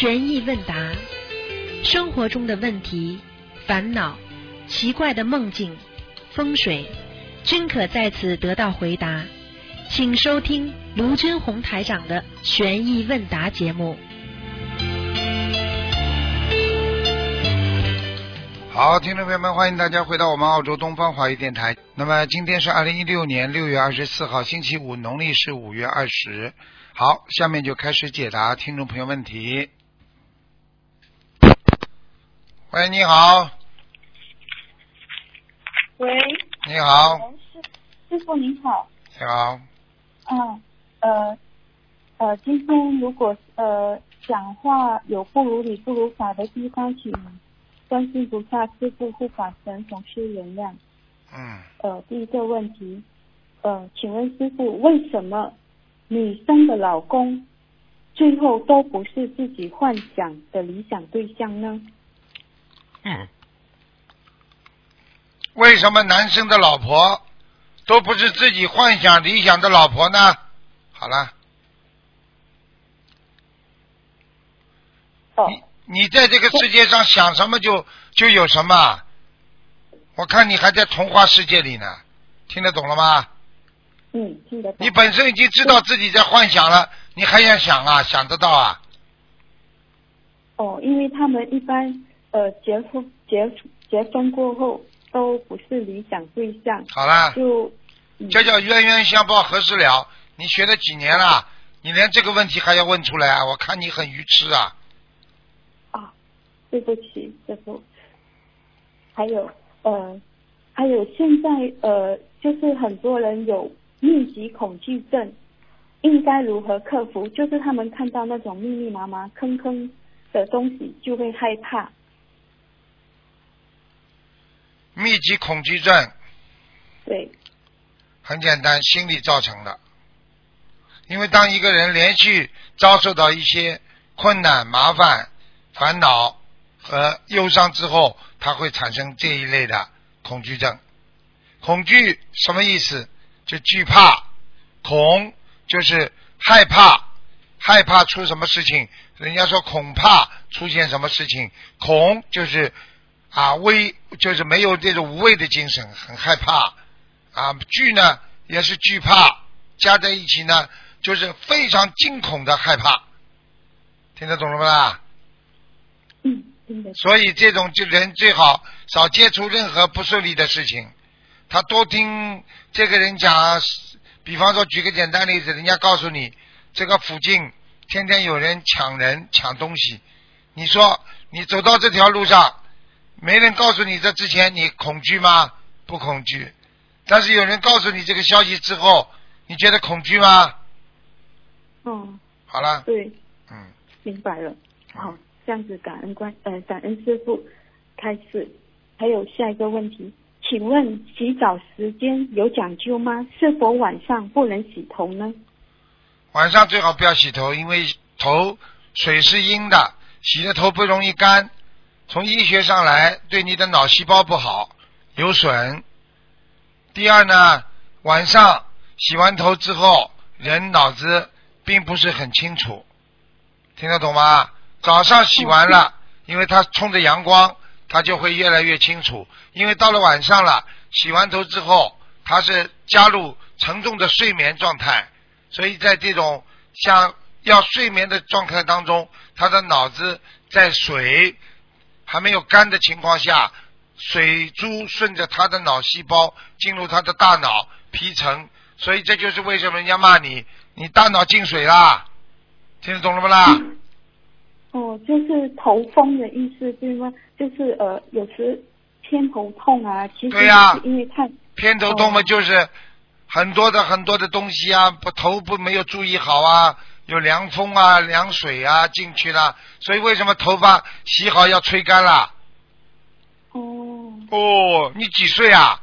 悬疑问答，生活中的问题、烦恼、奇怪的梦境、风水，均可在此得到回答。请收听卢军红台长的悬疑问答节目。好，听众朋友们，欢迎大家回到我们澳洲东方华语电台。那么今天是二零一六年六月二十四号，星期五，农历是五月二十。好，下面就开始解答听众朋友问题。喂，你好，喂，你好，师师傅您好，你好，嗯，呃，呃，今天如果呃讲话有不如理不如法的地方，请观世音菩萨师傅护法神总是原谅。嗯，呃，第一个问题，呃，请问师傅，为什么女生的老公最后都不是自己幻想的理想对象呢？嗯，为什么男生的老婆都不是自己幻想理想的老婆呢？好了，哦，你你在这个世界上想什么就就有什么，我看你还在童话世界里呢，听得懂了吗？嗯，听得懂。你本身已经知道自己在幻想了，你还想想啊？想得到啊？哦，因为他们一般呃结婚结结婚过后都不是理想对象，好啦，就嗯这叫冤冤相报何时了？你学了几年了？你连这个问题还要问出来啊？我看你很愚痴啊！啊，对不起，师傅。还有呃，还有现在呃，就是很多人有密集恐惧症，应该如何克服？就是他们看到那种密密麻麻、坑坑的东西就会害怕。密集恐惧症对，很简单，心理造成的。因为当一个人连续遭受到一些困难、麻烦、烦恼和忧伤之后，他会产生这一类的恐惧症。恐惧什么意思？就惧怕，恐就是害怕，害怕出什么事情。人家说恐怕出现什么事情，恐就是啊畏，就是没有这种无畏的精神，很害怕。啊，惧呢也是惧怕，加在一起呢就是非常惊恐的害怕，听得懂了吧啦？嗯，听得懂。所以这种就人最好少接触任何不顺利的事情，他多听这个人讲。比方说，举个简单例子，人家告诉你这个附近天天有人抢人抢东西，你说你走到这条路上，没人告诉你这之前，你恐惧吗？不恐惧。但是有人告诉你这个消息之后，你觉得恐惧吗？哦，好了，对，嗯，明白了。好，这样子感恩关呃感恩师傅开始。还有下一个问题，请问洗澡时间有讲究吗？是否晚上不能洗头呢？晚上最好不要洗头，因为头水是阴的，洗了头不容易干。从医学上来，对你的脑细胞不好，有损。第二呢，晚上洗完头之后，人脑子并不是很清楚，听得懂吗？早上洗完了，因为它冲着阳光，它就会越来越清楚。因为到了晚上了，洗完头之后，它是加入沉重的睡眠状态，所以在这种像要睡眠的状态当中，他的脑子在水还没有干的情况下，水珠顺着他的脑细胞进入他的大脑皮层，所以这就是为什么人家骂你，你大脑进水啦，听得懂了不啦？哦，就是头风的意思对吗？就是呃，有时偏头痛啊，其实对因为太偏头痛嘛，就是很多的很多的东西啊，不头部没有注意好啊，有凉风啊、凉水啊进去了，所以为什么头发洗好要吹干了？哦哦，你几岁啊？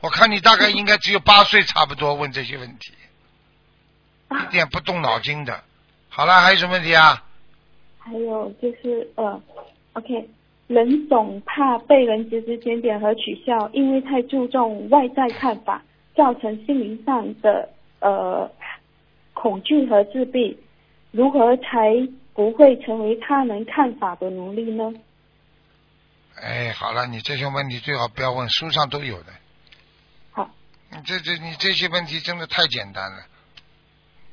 我看你大概应该只有八岁差不多，问这些问题，一点不动脑筋的。好了，还有什么问题啊？还有就是呃，OK，人总怕被人指指点点和取笑，因为太注重外在看法，造成心灵上的呃恐惧和自闭。如何才不会成为他人看法的奴隶呢？哎，好了，你这些问题最好不要问，书上都有的。好，你这这你这些问题真的太简单了。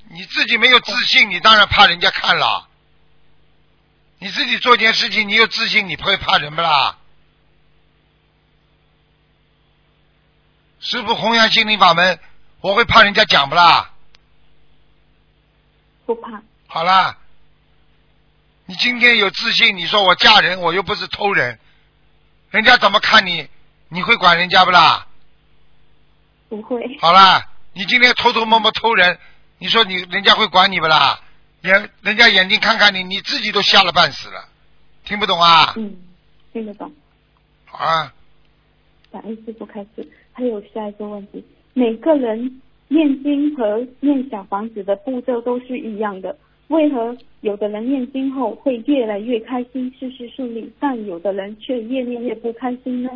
你自己没有自信，你当然怕人家看了。你自己做件事情，你有自信，你不会怕人不啦？师傅弘扬心灵法门，我会怕人家讲不啦？不怕。好啦，你今天有自信，你说我嫁人，我又不是偷人，人家怎么看你？你会管人家不啦？不会。好啦，你今天偷偷摸摸偷人，你说你人家会管你不啦？眼人家眼睛看看你，你自己都吓了半死了，听不懂啊？嗯，听得懂。好啊。感恩师傅开始，还有下一个问题：每个人念经和念小房子的步骤都是一样的，为何有的人念经后会越来越开心，事事顺利，但有的人却越念越不开心呢？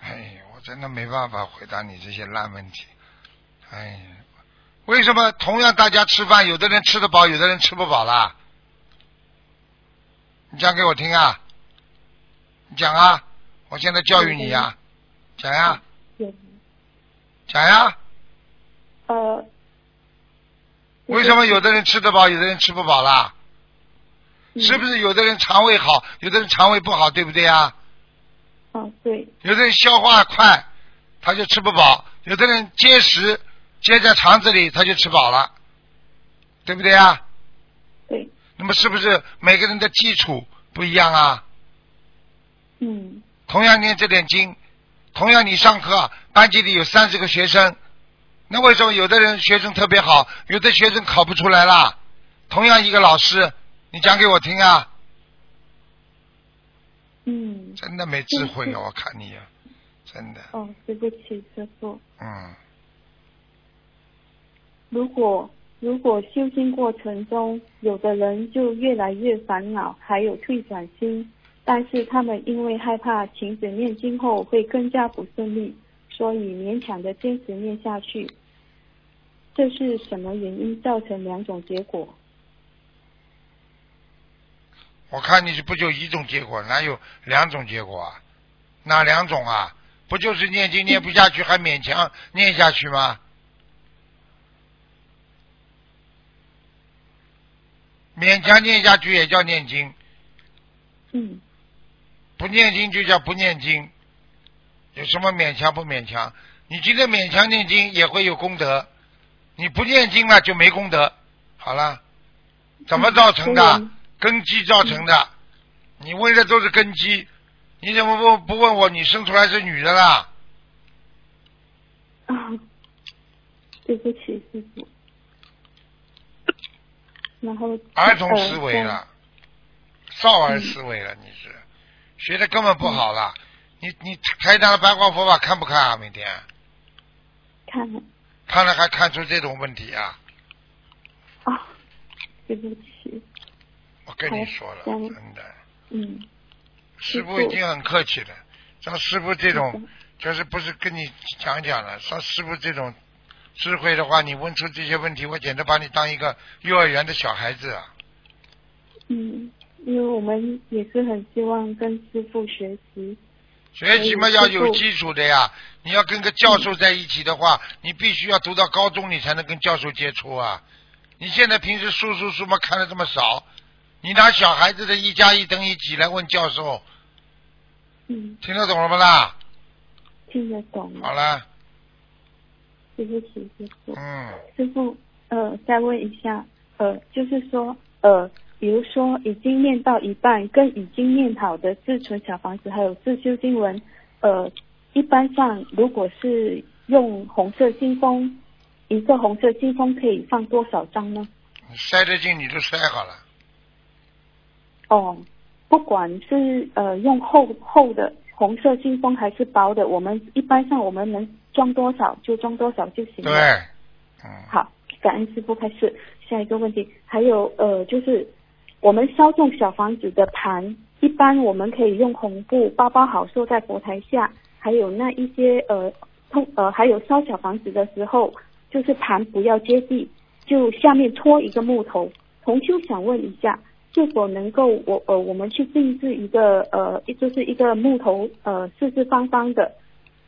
哎，我真的没办法回答你这些烂问题。哎，为什么同样大家吃饭，有的人吃得饱，有的人吃不饱啦？你讲给我听啊！你讲啊！我现在教育你呀，讲呀，有讲呀。呃，为什么有的人吃得饱，有的人吃不饱啦？嗯是不是有的人肠胃好，有的人肠胃不好，对不对啊？哦，对，有的人消化快，他就吃不饱；有的人结食结在肠子里，他就吃饱了，对不对啊？对，那么是不是每个人的基础不一样啊？嗯同样念这点经，同样你上课班级里有三十个学生，那为什么有的人学生特别好，有的学生考不出来啦？同样一个老师，你讲给我听啊！嗯，真的没智慧啊！我看你啊，真的，哦，对不起，师傅。嗯，如果如果修心过程中，有的人就越来越烦恼，还有退转心，但是他们因为害怕停止念经后会更加不顺利，所以勉强的坚持念下去。这是什么原因造成两种结果？我看你是不就一种结果，哪有两种结果啊？哪两种啊？不就是念经念不下去，还勉强念下去吗？勉强念下去也叫念经，嗯不念经就叫不念经，有什么勉强不勉强？你今天勉强念经也会有功德，你不念经了就没功德。好了，怎么造成的？嗯根基造成的。你问的都是根基，你怎么不不问我？你生出来是女的啦？啊，对不起，师傅。然后儿童思维呃了，少儿思维了，你是学的根本不好了。你你台长的白话佛法看不看啊？每天看了看了还看出这种问题啊？啊，对不起，我跟你说了，真的，嗯，师傅已经很客气了。像师傅这种嗯，就是不是跟你讲讲了？像师傅这种智慧的话，你问出这些问题，我简直把你当一个幼儿园的小孩子啊！嗯，因为我们也是很希望跟师傅学习。学习嘛要有基础的呀。你要跟个教授在一起的话，你必须要读到高中，你才能跟教授接触啊。你现在平时书书书嘛看的这么少，你拿小孩子的一加一等于几来问教授，嗯，听得懂了不啦？听得懂。好了，对不起，师傅。嗯，师傅，呃，再问一下，呃，就是说，呃，比如说已经念到一半，跟已经念好的自存小房子还有自修经文，呃，一般上如果是用红色信封，一个红色信封可以放多少张呢？你塞得进你就塞好了。哦，不管是呃用厚厚的红色信封还是薄的，我们一般上我们能装多少就装多少就行了。对，嗯，好，感恩师傅开始。下一个问题，还有呃，就是我们烧送小房子的盘，一般我们可以用红布包包好，收在佛台下。还有那一些呃通呃，还有烧小房子的时候，就是盘不要接地，就下面戳一个木头。同修想问一下，是否能够我呃我们去定制一个呃就是一个木头呃四四方方的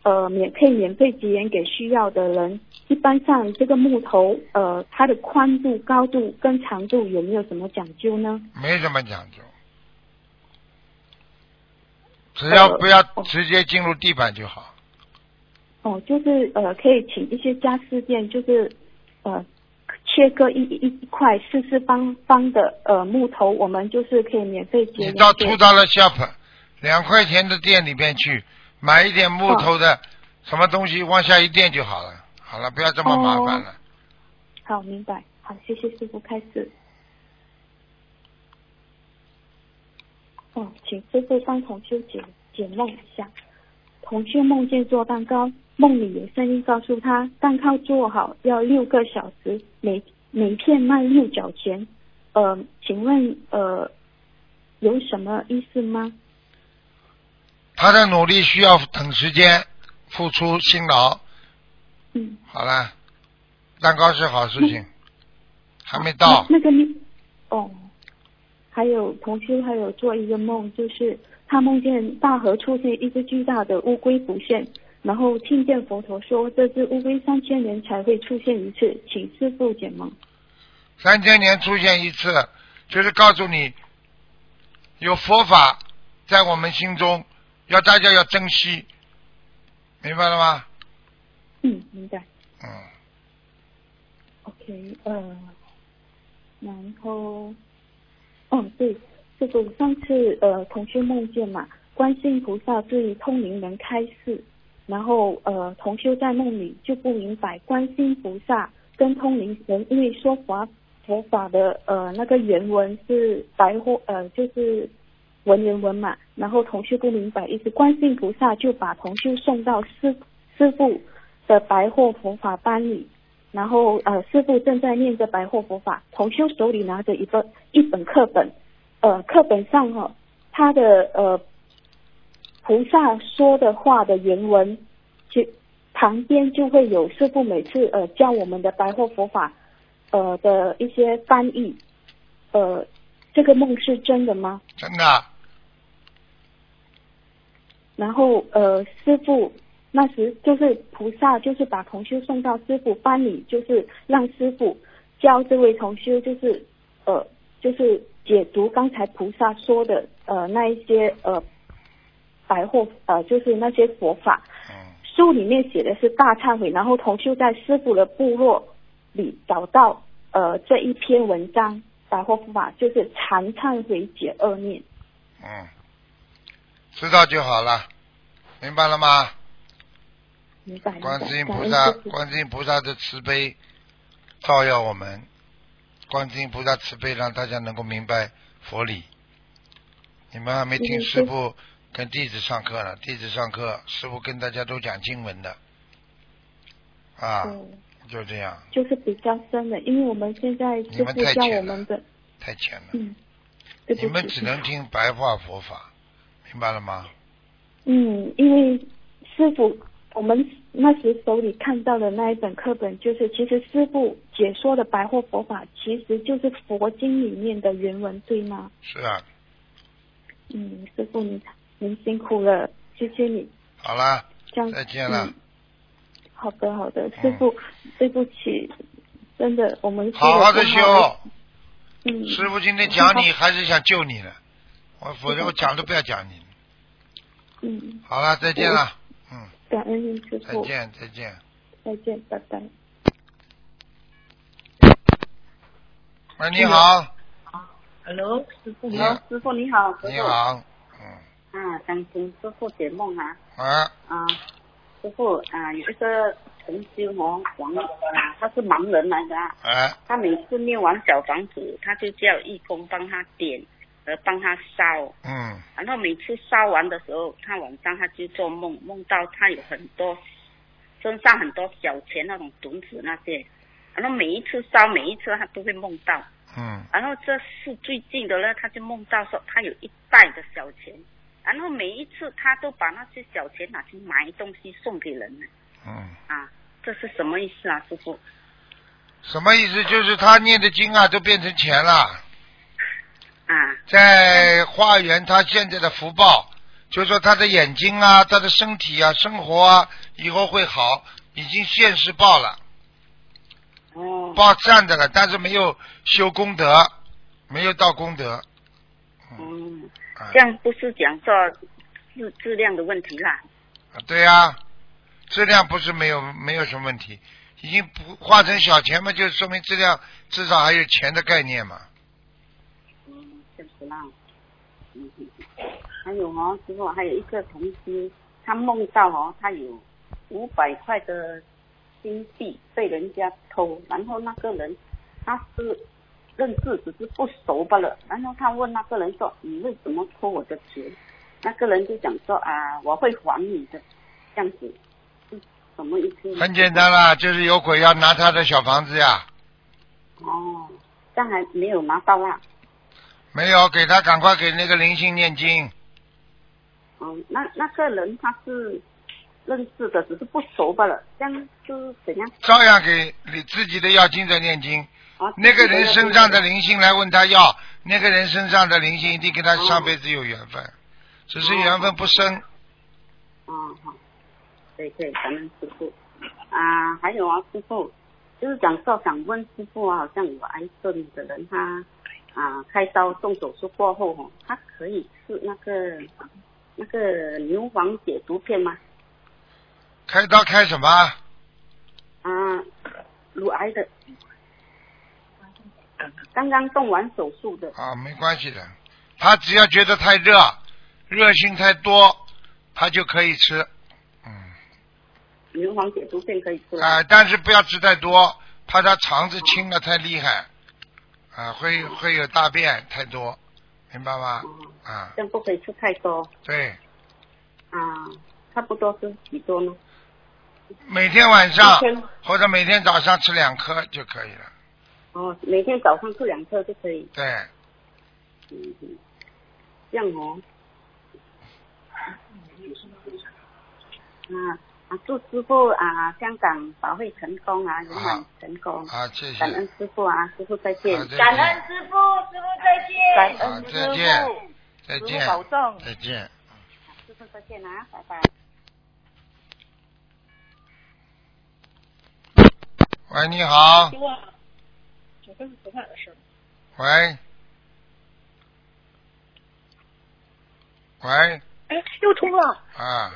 呃免可以免费结缘给需要的人。一般上这个木头呃它的宽度、高度跟长度有没有什么讲究呢？没什么讲究，只要呃不要哦直接进入地板就好。哦，就是呃，可以请一些家私店，就是呃，切割一一一块四四方方的呃木头，我们就是可以免费接你到图达了 shop 两块钱的店里边去买一点木头的什么东西，往下一垫就好了。好了，不要这么麻烦了。好，明白。好，谢谢师傅开始。哦，请师傅帮同修解解梦一下。同修梦见做蛋糕，梦里有声音告诉他，蛋糕做好要六个小时，每每片卖六角钱。呃，请问呃有什么意思吗？他的努力需要等时间，付出辛劳。嗯，好了，蛋糕是好事情，还没到。那那个你哦，还有同修还有做一个梦，就是他梦见大河出现一只巨大的乌龟浮现，然后听见佛陀说这只乌龟三千年才会出现一次，请师傅解梦。三千年出现一次，就是告诉你有佛法在我们心中，要大家要珍惜，明白了吗？嗯，明白。嗯，OK，呃，然后，哦对，这个上次呃同修梦见嘛，观世音菩萨对通灵人开示，然后呃同修在梦里就不明白观世音菩萨跟通灵人因为说法佛法的呃那个原文是白话呃就是文言文嘛，然后同修不明白意思，观世音菩萨就把同修送到师师傅的白话佛法班里。然后呃，师傅正在念着白话佛法，同修手里拿着一个一本课本，呃，课本上哈、他的呃菩萨说的话的原文，就旁边就会有师傅每次呃教我们的白话佛法呃的一些翻译，呃，这个梦是真的吗？真的，然后呃，师傅那时就是菩萨，就是把同修送到师傅班里，就是让师傅教这位同修，就是呃，就是解读刚才菩萨说的呃那一些呃白话呃就是那些佛法。嗯，书里面写的是大忏悔，然后同修在师傅的部落里找到呃这一篇文章白话佛法，就是禅忏悔解恶念。嗯，知道就好了，明白了吗？明白。观世音菩萨，观世音菩萨的慈悲照耀我们，观世音菩萨慈悲让大家能够明白佛理。你们还没听嗯师傅跟弟子上课呢，弟子上课，师傅跟大家都讲经文的，啊，嗯就这样，就是比较深的，因为我们现在你们师傅教太浅了我们的，太浅了。你们只能听白话佛法，明白了吗？嗯，因为师傅我们那时手里看到的那一本课本，就是其实师傅解说的白话佛法，其实就是佛经里面的原文，对吗？是啊，嗯，师傅您您辛苦了，谢谢你。好啦，这样再见了嗯。好的，好的，师傅，对不起，真的，我们好好的修。嗯，师傅今天讲你，还是想救你呢，我否则我讲都不要讲你。嗯，好了，再见了，嗯，感恩您师傅，再见，再见。再见，拜拜。喂，你好，Hello，师傅你好，师傅你好，你好，嗯，啊，想请师傅解梦啊。啊，啊，师傅啊，有一个同修哦，王啊，他是盲人来的啊，哎，他每次念完小房子，他就叫义工帮他点，呃，帮他烧，嗯，然后每次烧完的时候，他晚上他就做梦，梦到他有很多身上很多小钱那种种子那些，然后每一次烧，每一次他都会梦到。嗯，然后这是最近的呢，他就梦到说他有一袋的小钱，然后每一次他都把那些小钱拿去买东西送给人呢嗯，啊，这是什么意思啊，师傅？什么意思？就是他念的经啊，都变成钱了。啊，在化缘他现在的福报，就是说他的眼睛啊，他的身体啊，生活啊，以后会好，已经现世报了，哦，报善的了，但是没有修功德，没有到功德。嗯，啊。这样不是讲说质质量的问题啦。啊对呀、质量不是没有没有什么问题，已经不化成小钱嘛，就说明质量至少还有钱的概念嘛。还有哦，师傅，还有一个同事，他梦到哦，他有五百块的金币被人家偷，然后那个人他是认识，只是不熟罢了。然后他问那个人说：“你为什么偷我的钱？”那个人就讲说：“啊，我会还你的。”这样子是什么意思？很简单啦，就是有鬼要拿他的小房子呀，哦，但还没有拿到啦。没有给他赶快给那个灵性念经。哦，那那个人他是认识的，只是不熟罢了。这样是怎样？照样给你自己的要经者念经。啊，那个人身上的灵性来问他要，那个人身上的灵性一定跟他上辈子有缘分，只是缘分不深。哦，好，对对，咱们师傅。啊，还有啊，师傅，就是讲说想问师傅啊，好像有癌症的人他啊开刀动手术过后哈，他可以吃那个那个牛黄解毒片吗？开刀开什么？啊，乳癌的，刚刚动完手术的。啊，没关系的，他只要觉得太热，热性太多，他就可以吃。嗯，牛黄解毒片可以吃吗？啊，但是不要吃太多，怕他肠子清的太厉害，啊，会会有大便太多，明白吗？哦，啊，这样不可以吃太多对，啊，差不多是几多呢？每天晚上天或者每天早上吃两颗就可以了。哦，每天早上吃两颗就可以。对，嗯，嗯这样哦。啊啊！祝师傅啊，香港法会成功啊，圆满成功。好，谢谢。感恩师傅啊，师傅再见好。再见感恩师傅，师傅再见。感恩再见，再师傅见，保重。再见。师傅再见啊，拜拜。喂，你好。喂。喂，哎，又通了，啊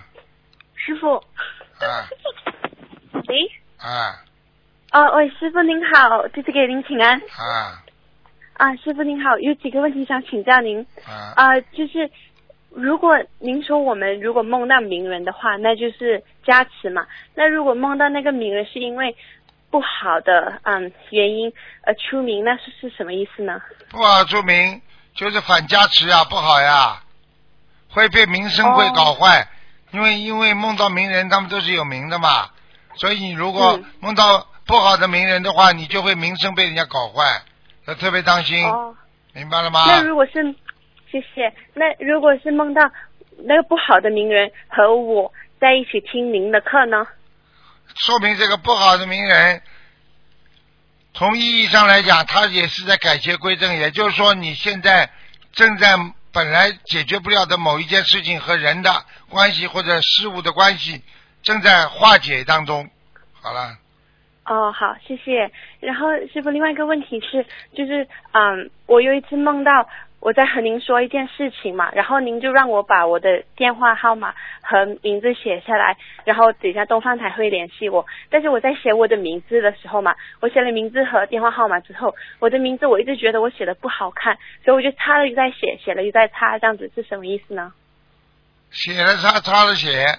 师傅。啊喂，啊哦，喂，师傅您好，弟子给您请安。啊啊，师傅您好，有几个问题想请教您。啊！啊，就是如果您说我们如果梦到名人的话，那就是加持嘛。那如果梦到那个名人是因为不好的嗯原因而出名，那是是什么意思呢？不好出名就是反加持呀，不好呀，会被名声会搞坏。因为因为梦到名人，他们都是有名的嘛，所以你如果嗯梦到不好的名人的话，你就会名声被人家搞坏，要特别当心，哦，明白了吗？那如果是，谢谢。那如果是梦到那个不好的名人和我在一起听您的课呢？说明这个不好的名人，从意义上来讲，他也是在改邪归正。也就是说，你现在正在本来解决不了的某一件事情和人的关系或者事物的关系，正在化解当中。好了，哦，好，谢谢。然后师傅，另外一个问题是，就是嗯，我有一次梦到我在和您说一件事情嘛，然后您就让我把我的电话号码和名字写下来，然后等一下东方台会联系我。但是我在写我的名字的时候嘛，我写了名字和电话号码之后，我的名字我一直觉得我写的不好看，所以我就擦了又再写，写了又再擦，这样子是什么意思呢？写了擦，擦了写，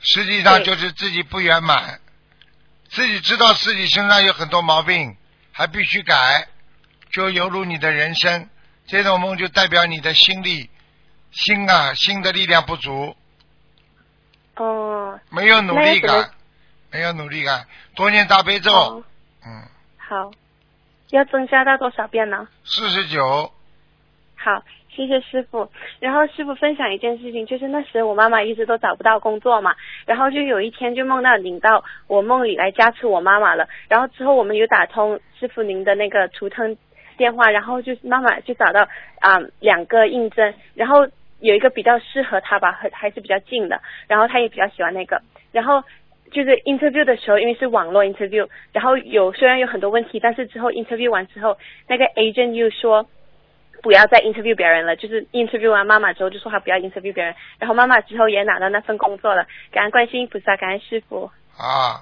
实际上就是自己不圆满，自己知道自己身上有很多毛病，还必须改，就犹如你的人生。这种梦就代表你的心力，心啊，心的力量不足，哦，没有努力感，没有努力感，多念大悲咒，哦，嗯，好，要增加到多少遍呢？四十九，好，谢谢师傅。然后师傅分享一件事情，就是那时我妈妈一直都找不到工作嘛，然后就有一天就梦到领到我梦里来加持我妈妈了。然后之后我们有打通师傅您的那个图腾电话，然后就是妈妈就找到啊、两个应征，然后有一个比较适合她吧，还还是比较近的，然后她也比较喜欢那个，然后。就是 interview 的时候，因为是网络 interview，然后有虽然有很多问题，但是之后 interview 完之后，那个 agent 又说不要再 interview 别人了，就是 interview 完妈妈之后就说他不要 interview 别人，然后妈妈之后也拿到那份工作了，感恩观世音菩萨，感恩师傅。啊，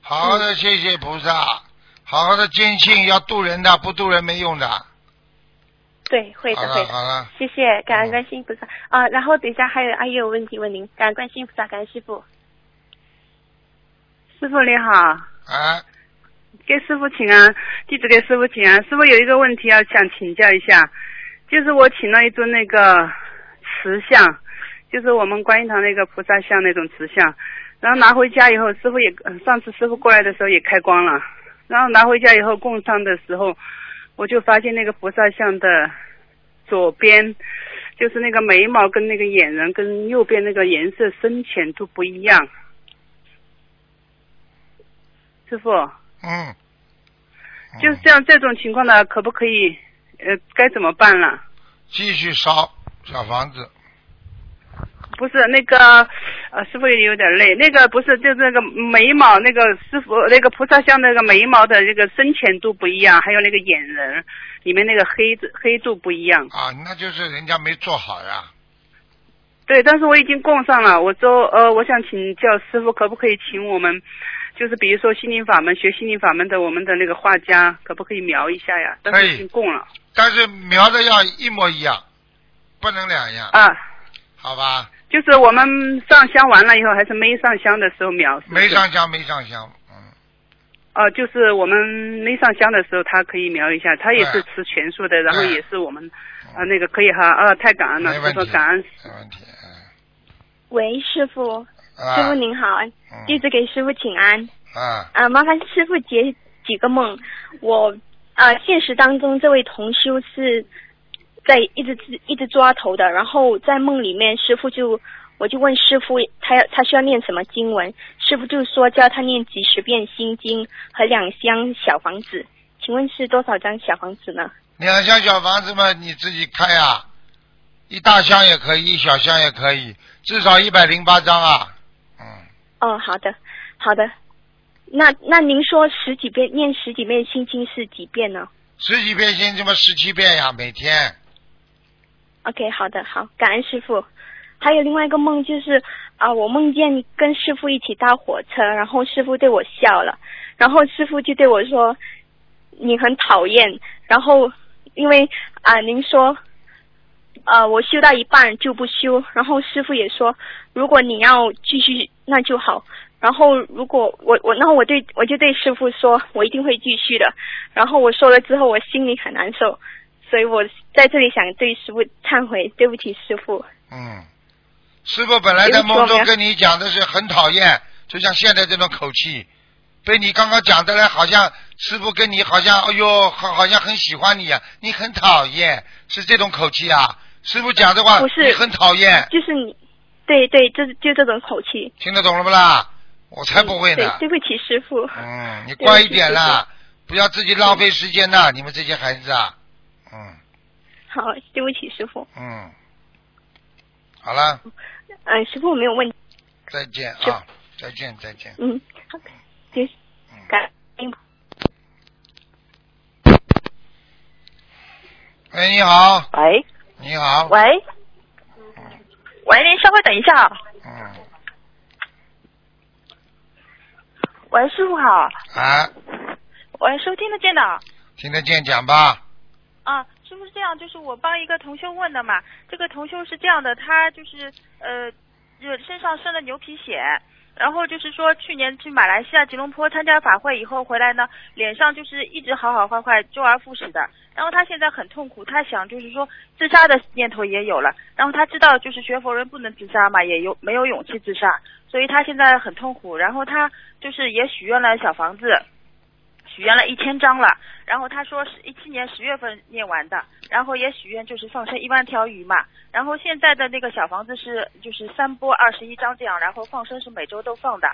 好的谢谢菩萨，好好的坚信要渡人的，不渡人没用的。对，会的，会的。了好了，谢谢，感恩观世音菩萨啊！然后等一下还有阿姨有问题问您，感恩观世音菩萨，感恩师傅。师傅你好，啊，给师傅请安，弟子给师傅请安。师傅有一个问题要想请教一下，就是我请了一尊那个瓷像，就是我们观音堂那个菩萨像那种瓷像，然后拿回家以后，师傅也呃上次师傅过来的时候也开光了，然后拿回家以后供上的时候，我就发现那个菩萨像的左边。就是那个眉毛跟那个眼仁跟右边那个颜色深浅都不一样，师傅，嗯，就是这样这种情况呢，可不可以呃该怎么办了？继续烧小房子，不是那个呃师傅也有点累，那个不是就是那个眉毛那个师傅那个菩萨像那个眉毛的这个深浅度不一样，还有那个眼仁里面那个黑子黑度不一样。啊，那就是人家没做好呀。对，但是我已经供上了。我说呃，我想请教师傅，可不可以请我们，就是比如说心灵法门学心灵法门的我们的那个画家，可不可以描一下呀？但是已经供了但是描的要一模一样，不能两样，啊。好吧？就是我们上香完了以后，还是没上香的时候描？是是没上香，没上香，嗯，哦，就是我们没上香的时候，他可以描一下，他也是对。吃全素的，然后也是我们啊那个可以哈啊，太感恩了，没问题，师傅感恩。没问题，嗯。喂，师傅，啊，师傅您好，嗯。弟子给师傅请安。啊，啊，麻烦师傅解几个梦。我啊，现实当中这位同修是在一直一直抓头的，然后在梦里面，师傅就我就问师傅，他要他需要念什么经文？师傅就说叫他念几十遍心经和两箱小房子。请问是多少张小房子呢？两箱小房子嘛，你自己开呀，一大箱也可以，一小箱也可以，至少一百零八张啊，嗯，哦，好的，好的。那那您说十几遍念十几遍心经是几遍呢十几遍心经嘛，十七遍呀，每天，？OK，好的，好，感恩师傅。还有另外一个梦就是啊、我梦见跟师傅一起搭火车，然后师傅对我笑了，然后师傅就对我说你很讨厌，然后因为啊、您说啊我修到一半就不修，然后师傅也说如果你要继续那就好，然后如果我我那我对我就对师傅说我一定会继续的，然后我说了之后我心里很难受，所以我在这里想对师傅忏悔，对不起师傅。嗯，师傅本来在梦中跟你讲的是很讨厌，就像现在这种口气，被你刚刚讲的来，好像师傅跟你好像，哎呦，好好像很喜欢你啊，你很讨厌，是这种口气啊？师傅讲的话，不是你很讨厌，就是你，对对，就是就这种口气。听得懂了不啦？我才不会呢。对，对不起师傅。嗯，你乖一点啦，不要自己浪费时间呐，你们这些孩子啊，嗯好，对不起师傅。嗯，好了，嗯，师傅我没有问题。再见啊，再见再见。嗯，好，谢谢。感恩。喂，你好，喂你好，喂喂，您稍微等一下啊。嗯，喂，师傅好。啊，喂，收听得见的。听得见讲吧，啊，师傅是这样，就是我帮一个同修问的嘛。这个同修是这样的，他就是呃，身上生了牛皮癣，然后就是说去年去马来西亚吉隆坡参加法会以后回来呢，脸上就是一直好好坏坏，周而复始的。然后他现在很痛苦，他想就是说自杀的念头也有了。然后他知道就是学佛人不能自杀嘛，也有没有勇气自杀，所以他现在很痛苦。然后他就是也许愿了小房子。许愿了一千张了，然后他说是一七年十月份念完的，然后也许愿就是放生一万条鱼嘛，然后现在的那个小房子是就是三波二十一张这样，然后放生是每周都放的，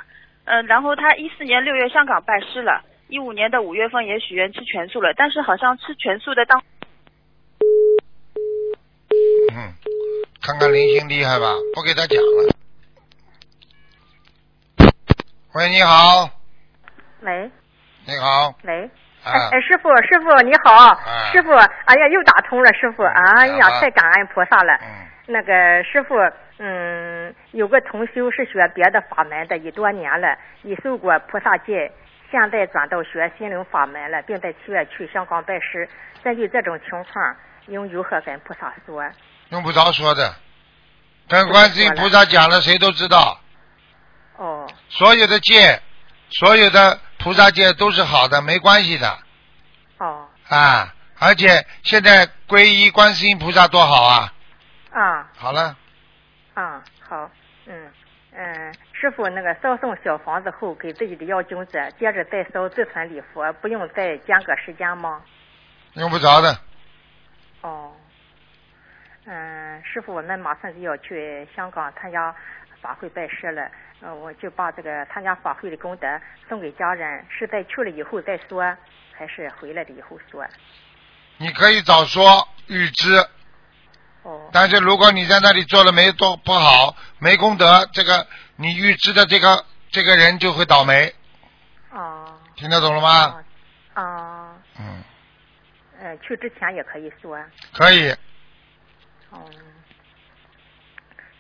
嗯，然后他一四年六月香港拜师了，一五年的五月份也许愿吃全素了，但是好像吃全素的当嗯，看看林星厉害吧，不给他讲了。喂，你好，喂你好，喂，啊。哎哎，师傅师傅你好，哎师傅，哎呀又打通了，师傅，哎呀太感恩菩萨了。嗯，那个师傅，嗯，有个同修是学别的法门的，已多年了，已受过菩萨戒，现在转到学心灵法门了，并在七月去香港拜师。根据这种情况，应如何跟菩萨说？用不着说的，跟观世音菩萨讲了，谁都知道。哦。所有的戒，所有的菩萨戒都是好的，没关系的哦啊！而且现在皈依观世音菩萨多好啊！啊好了，啊好，嗯嗯，师傅那个烧送小房子后，给自己的要经者，接着再烧自存礼佛，不用再间隔时间吗？用不着的。哦，嗯，师傅，我们马上就要去香港参加法会拜师了，呃，我就把这个参加法会的功德送给家人，是在去了以后再说，还是回来了以后说？你可以早说预知，哦但是如果你在那里做了没多不好，没功德，这个你预知的这个这个人就会倒霉，哦听得懂了吗？啊，嗯，呃，去之前也可以说，可以。嗯。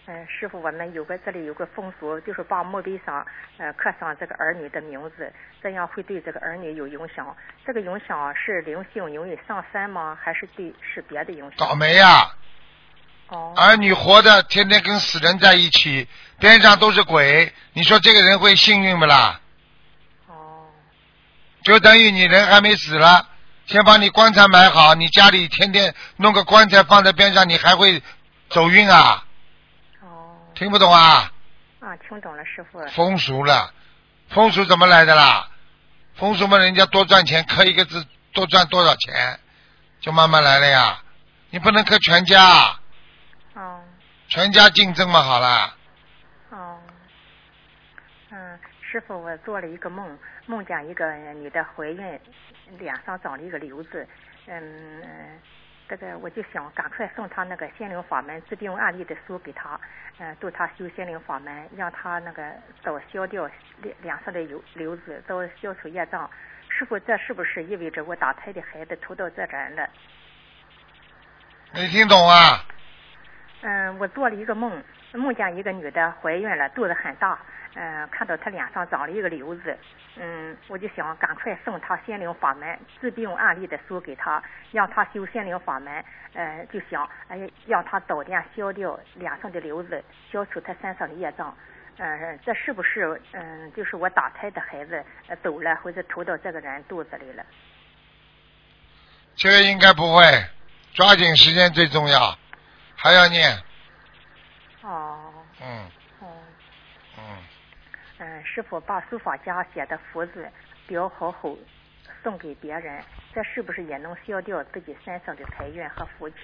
嗯，师傅，我们有个这里有个风俗，就是把墓碑上呃刻上这个儿女的名字，这样会对这个儿女有影响。这个影响是灵性容易上山吗？还是对是别的影响？倒霉呀、哦儿女活着天天跟死人在一起，边上都是鬼，你说这个人会幸运不啦？哦就等于你人还没死了，先把你棺材买好，你家里天天弄个棺材放在边上，你还会走运啊？哦听不懂啊？啊，听懂了，师傅。风俗了，风俗怎么来的啦？风俗嘛，人家多赚钱，刻一个字多赚多少钱，就慢慢来了呀。你不能刻全家，哦全家竞争嘛，好了。哦，嗯，师傅，我做了一个梦，梦见一个女的怀孕，脸上长了一个瘤子，嗯，这个我就想赶快送他那个心灵法门治病案例的书给他，嗯、助他修心灵法门，让他那个早消掉脸脸上的油瘤子，早消除业障。师傅，这是不是意味着我打胎的孩子投到这人了？没听懂啊？嗯，我做了一个梦，梦见一个女的怀孕了，肚子很大，嗯，看到她脸上长了一个瘤子，嗯，我就想赶快送她心灵法门治病案例的书给她，让她修心灵法门，呃，就想哎呀，让她早点消掉脸上的瘤子，消除她身上的业障。嗯，这是不是嗯，就是我打胎的孩子走了，或者投到这个人肚子里了？这个应该不会，抓紧时间最重要，还要念。哦，嗯哦。嗯，嗯，师傅把书法家写的福字裱好后送给别人，这是不是也能消掉自己身上的财运和福气？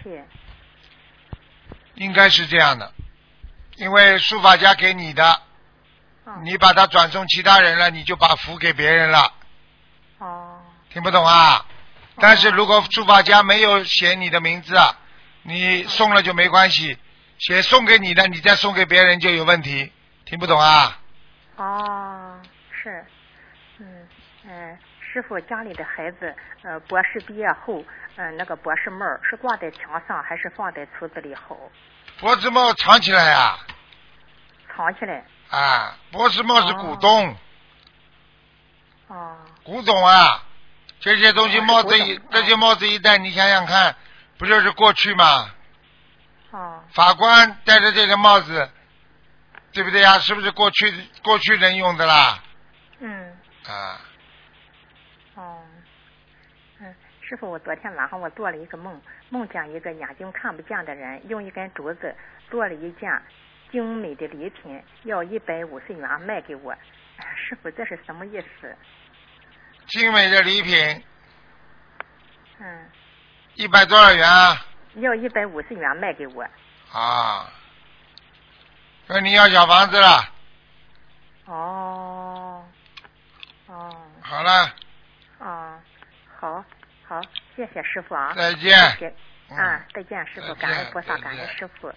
应该是这样的，因为书法家给你的，嗯你把它转送其他人了，你就把福给别人了，哦听不懂啊？但是如果书法家没有写你的名字啊，你送了就没关系，写送给你的，你再送给别人就有问题，听不懂啊？哦，是，嗯嗯，师傅家里的孩子，呃，博士毕业后，嗯、那个博士帽是挂在墙上还是放在橱子里好？博士帽藏起来呀、藏起来。啊，博士帽是古董，哦古董啊，这些东西哦帽子一这些帽子一戴，你想想看，不就是过去吗？哦法官戴着这个帽子，对不对呀？是不是过去过去人用的啦？嗯啊，哦，嗯，师傅，我昨天晚上我做了一个梦，梦见一个眼睛看不见的人用一根竹子做了一件精美的礼品，要一百五十元卖给我。哎 师傅，这是什么意思？精美的礼品，嗯，一百多少元啊？要一百五十元卖给我。啊，跟你要小房子了。哦，哦，好了，哦，好，好，谢谢师傅啊。再见。啊，再见，师傅，感恩菩萨，感恩师傅。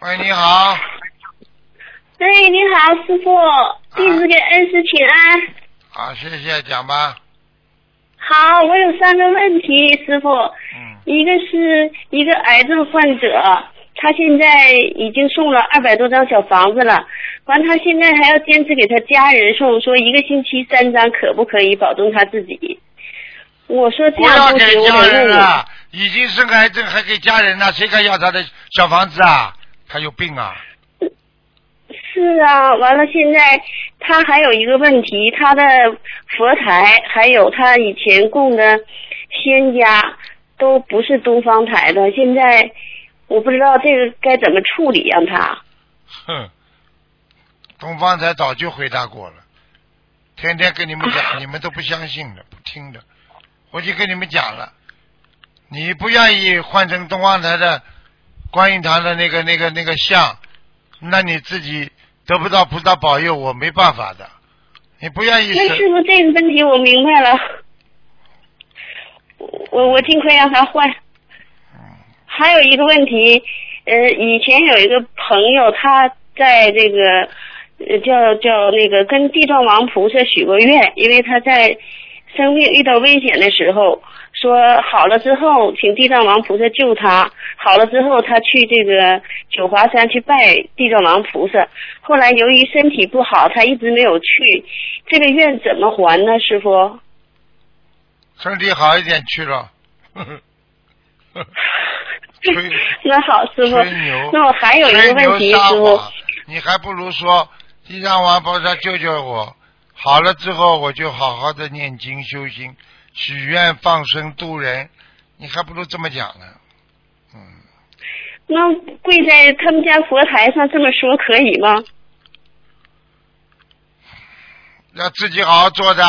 喂，你好，哎，你好，师傅，弟子给恩师请安。好，谢谢，讲吧。好，我有三个问题，师傅。嗯，一个是一个癌症患者，他现在已经送了二百多张小房子了，完他现在还要坚持给他家人送，说一个星期三张可不可以保证他自己？我说这不要样不行，我给家得问问。人了，已经生癌症还给家人呢，谁敢要他的小房子啊？他有病啊！是啊，完了，现在他还有一个问题，他的佛台还有他以前供的仙家都不是东方台的，现在我不知道这个该怎么处理，让他。哼，东方台早就回答过了，天天跟你们讲，你们都不相信的，不听的。我就跟你们讲了，你不愿意换成东方台的观音堂的那个、那个、那个像，那你自己得不到菩萨保佑，我没办法的。你不愿意那师傅这个问题我明白了，我我尽快让他换。还有一个问题，呃，以前有一个朋友，他在这个呃叫叫那个跟地藏王菩萨许过愿，因为他在生病遇到危险的时候，说好了之后，请地藏王菩萨救他。好了之后，他去这个九华山去拜地藏王菩萨。后来由于身体不好，他一直没有去。这个愿怎么还呢，师傅？身体好一点去了。那好，师傅。。那我还有一个问题，师傅。你还不如说地藏王菩萨救救我，好了之后我就好好的念经修心，许愿放生度人，你还不如这么讲呢。嗯那跪在他们家佛台上这么说可以吗？要自己好好做的，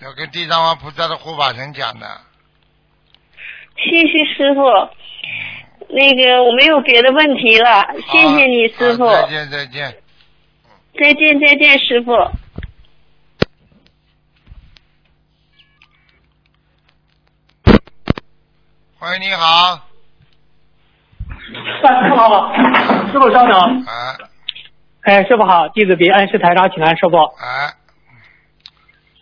要跟地藏王菩萨的护法神讲的。谢谢师傅。那个我没有别的问题了，谢谢你师傅。好再见再见。再见再见，师傅。喂，你好，师傅好，师傅稍等。哎哎，师傅好，弟子给恩师台长请安，师傅。啊，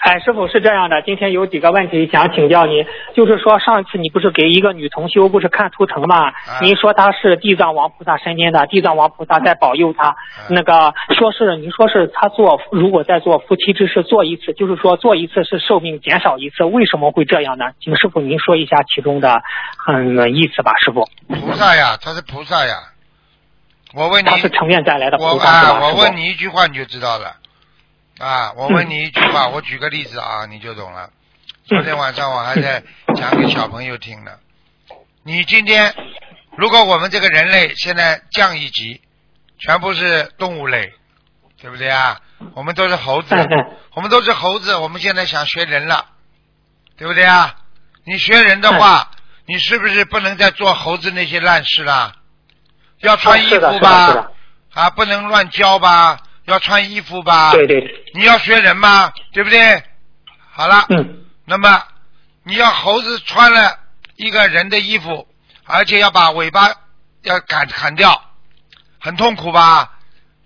哎，师傅是这样的，今天有几个问题想请教您，就是说上次你不是给一个女同修不是看图腾吗？您说她是地藏王菩萨身边的，地藏王菩萨在保佑她。那个说是您说是她做如果在做夫妻之事做一次，就是说做一次是寿命减少一次，为什么会这样呢？请师傅您说一下其中的嗯意思吧，师傅。菩萨呀，他是菩萨呀。我问你，他是成愿带来的菩萨我问你一句话你就知道了。啊，我问你一句话，我举个例子啊，你就懂了。昨天晚上我还在讲给小朋友听呢。你今天，如果我们这个人类现在降一级，全部是动物类，对不对啊？我们都是猴子，我们都是猴子，我们现在想学人了，对不对啊？你学人的话，你是不是不能再做猴子那些烂事了？要穿衣服吧？是的啊，不能乱教吧？要穿衣服吧？对对。你要学人嘛，对不对？好了。嗯。那么你要猴子穿了一个人的衣服，而且要把尾巴要砍砍掉，很痛苦吧？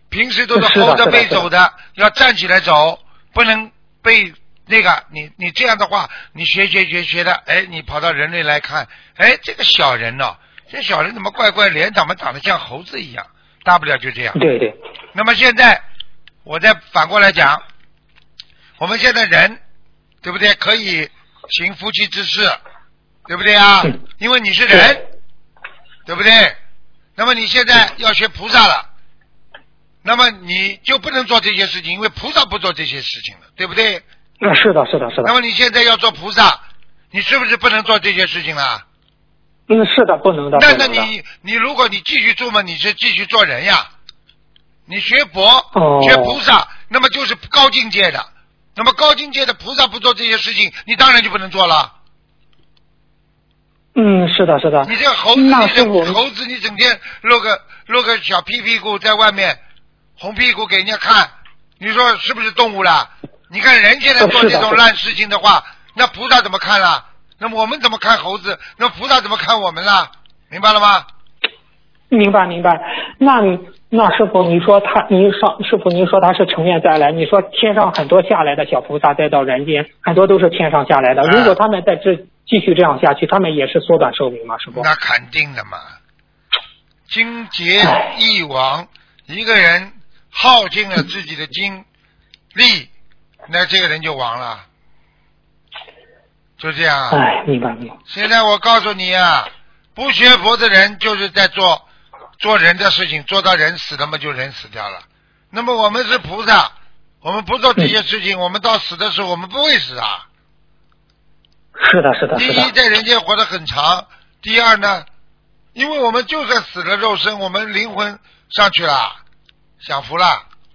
平时都是猴着是的的背走的，要站起来走，不能被那个你你这样的话，你学学学学的，哎，你跑到人类来看，哎，这个小人呢、这小人怎么怪怪，脸怎么长得像猴子一样？大不了就这样。对对。那么现在，我再反过来讲，我们现在人，对不对？可以行夫妻之事，对不对啊？因为你是人，对不对？那么你现在要学菩萨了，那么你就不能做这些事情，因为菩萨不做这些事情了，对不对？啊，是的，是的，是的。那么你现在要做菩萨，你是不是不能做这些事情了？嗯，是的，不能的。那那你你如果你继续做嘛，你是继续做人呀。你学佛、哦学菩萨，那么就是高境界的。那么高境界的菩萨不做这些事情，你当然就不能做了。嗯，是的，是的。你这个猴子，你那师傅整猴子，你整天露个露个小屁屁股在外面，红屁股给人家看，你说是不是动物啦？你看人现在做这种烂事情的话，那菩萨怎么看啦？那么我们怎么看猴子？那菩萨怎么看我们啦？明白了吗？明白明白。那你那师傅，你说他，您上师傅，您说他是成愿再来，你说天上很多下来的小菩萨再到人间，很多都是天上下来的。啊如果他们再这继续这样下去，他们也是缩短寿命嘛？师傅？那肯定的嘛。精竭意亡，一个人耗尽了自己的精力，那这个人就亡了，就这样啊。哎，明白明白。现在我告诉你啊，不学佛的人就是在做做人的事情，做到人死了嘛，就人死掉了。那么我们是菩萨，我们不做这些事情，我们到死的时候我们不会死啊。是的，是的，第一，在人间活得很长；第二呢，因为我们就算死了肉身，我们灵魂上去了，享福了，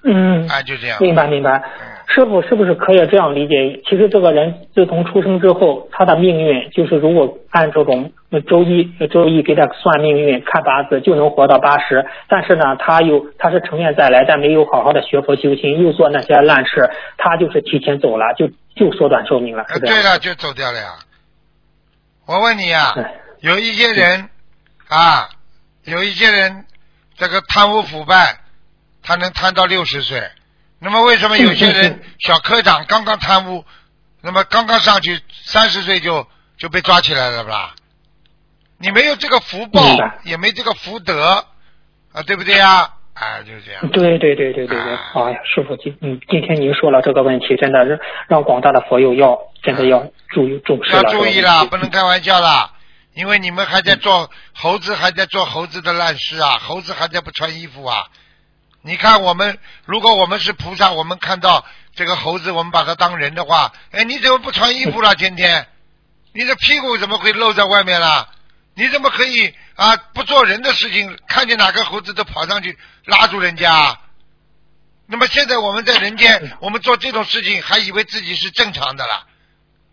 嗯，哎，就这样。明白明白。师傅是不是可以这样理解？其实这个人自从出生之后，他的命运就是如果按这种呃周一呃周一给他算命运看八字，就能活到八十。但是呢，他又他是成愿再来，但没有好好的学佛修心，又做那些烂事，他就是提前走了，就就缩短寿命了。对了，就走掉了呀。我问你呀、哎有一些人啊，有一些人这个贪污腐败，他能贪到六十岁。那么为什么有些嗯人小科长刚刚贪污，那么刚刚上去三十岁就就被抓起来了吧？你没有这个福报，也没这个福德啊，对不对呀？哎，就是这样。对对对对对对，哎呀，师傅今嗯，今天您说了这个问题，真的是让广大的佛友要真的要注意重视了。要注意了，不能开玩笑啦，因为你们还在做猴子，还在做猴子的烂事啊，猴子还在不穿衣服啊。你看我们，如果我们是菩萨，我们看到这个猴子，我们把它当人的话，哎，你怎么不穿衣服了？天天，你的屁股怎么会露在外面了？你怎么可以啊不做人的事情？看见哪个猴子都跑上去拉住人家？那么现在我们在人间，我们做这种事情，还以为自己是正常的了。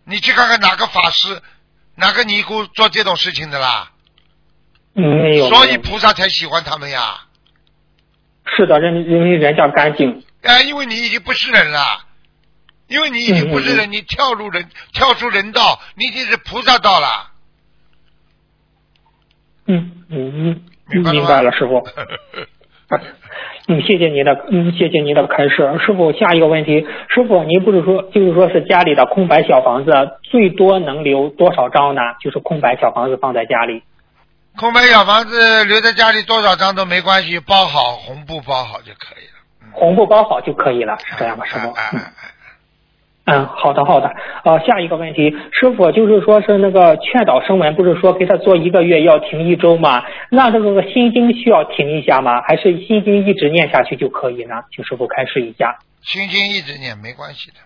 你去看看哪个法师、哪个尼姑做这种事情的啦？嗯没有。所以菩萨才喜欢他们呀。是的，人因为人家干净。哎，因为你已经不是人了，因为你已经不是人，你跳入人跳出人道，你已经是菩萨道了。嗯嗯嗯，明白了吗明白了，师傅。嗯，谢谢您的，嗯，谢谢您的开示。师傅，下一个问题，师傅，您不是说，就是说是家里的空白小房子最多能留多少张呢？就是空白小房子放在家里。空白小房子留在家里多少张都没关系，包好红布包好就可以了。红布包好就可以了，是这样吧，师傅？哎哎哎嗯，好的好的。呃，下一个问题，师傅就是说是那个劝导声闻，不是说给他做一个月要停一周吗？那这个心经需要停一下吗？还是心经一直念下去就可以呢？请师傅开示一下。心经一直念没关系的。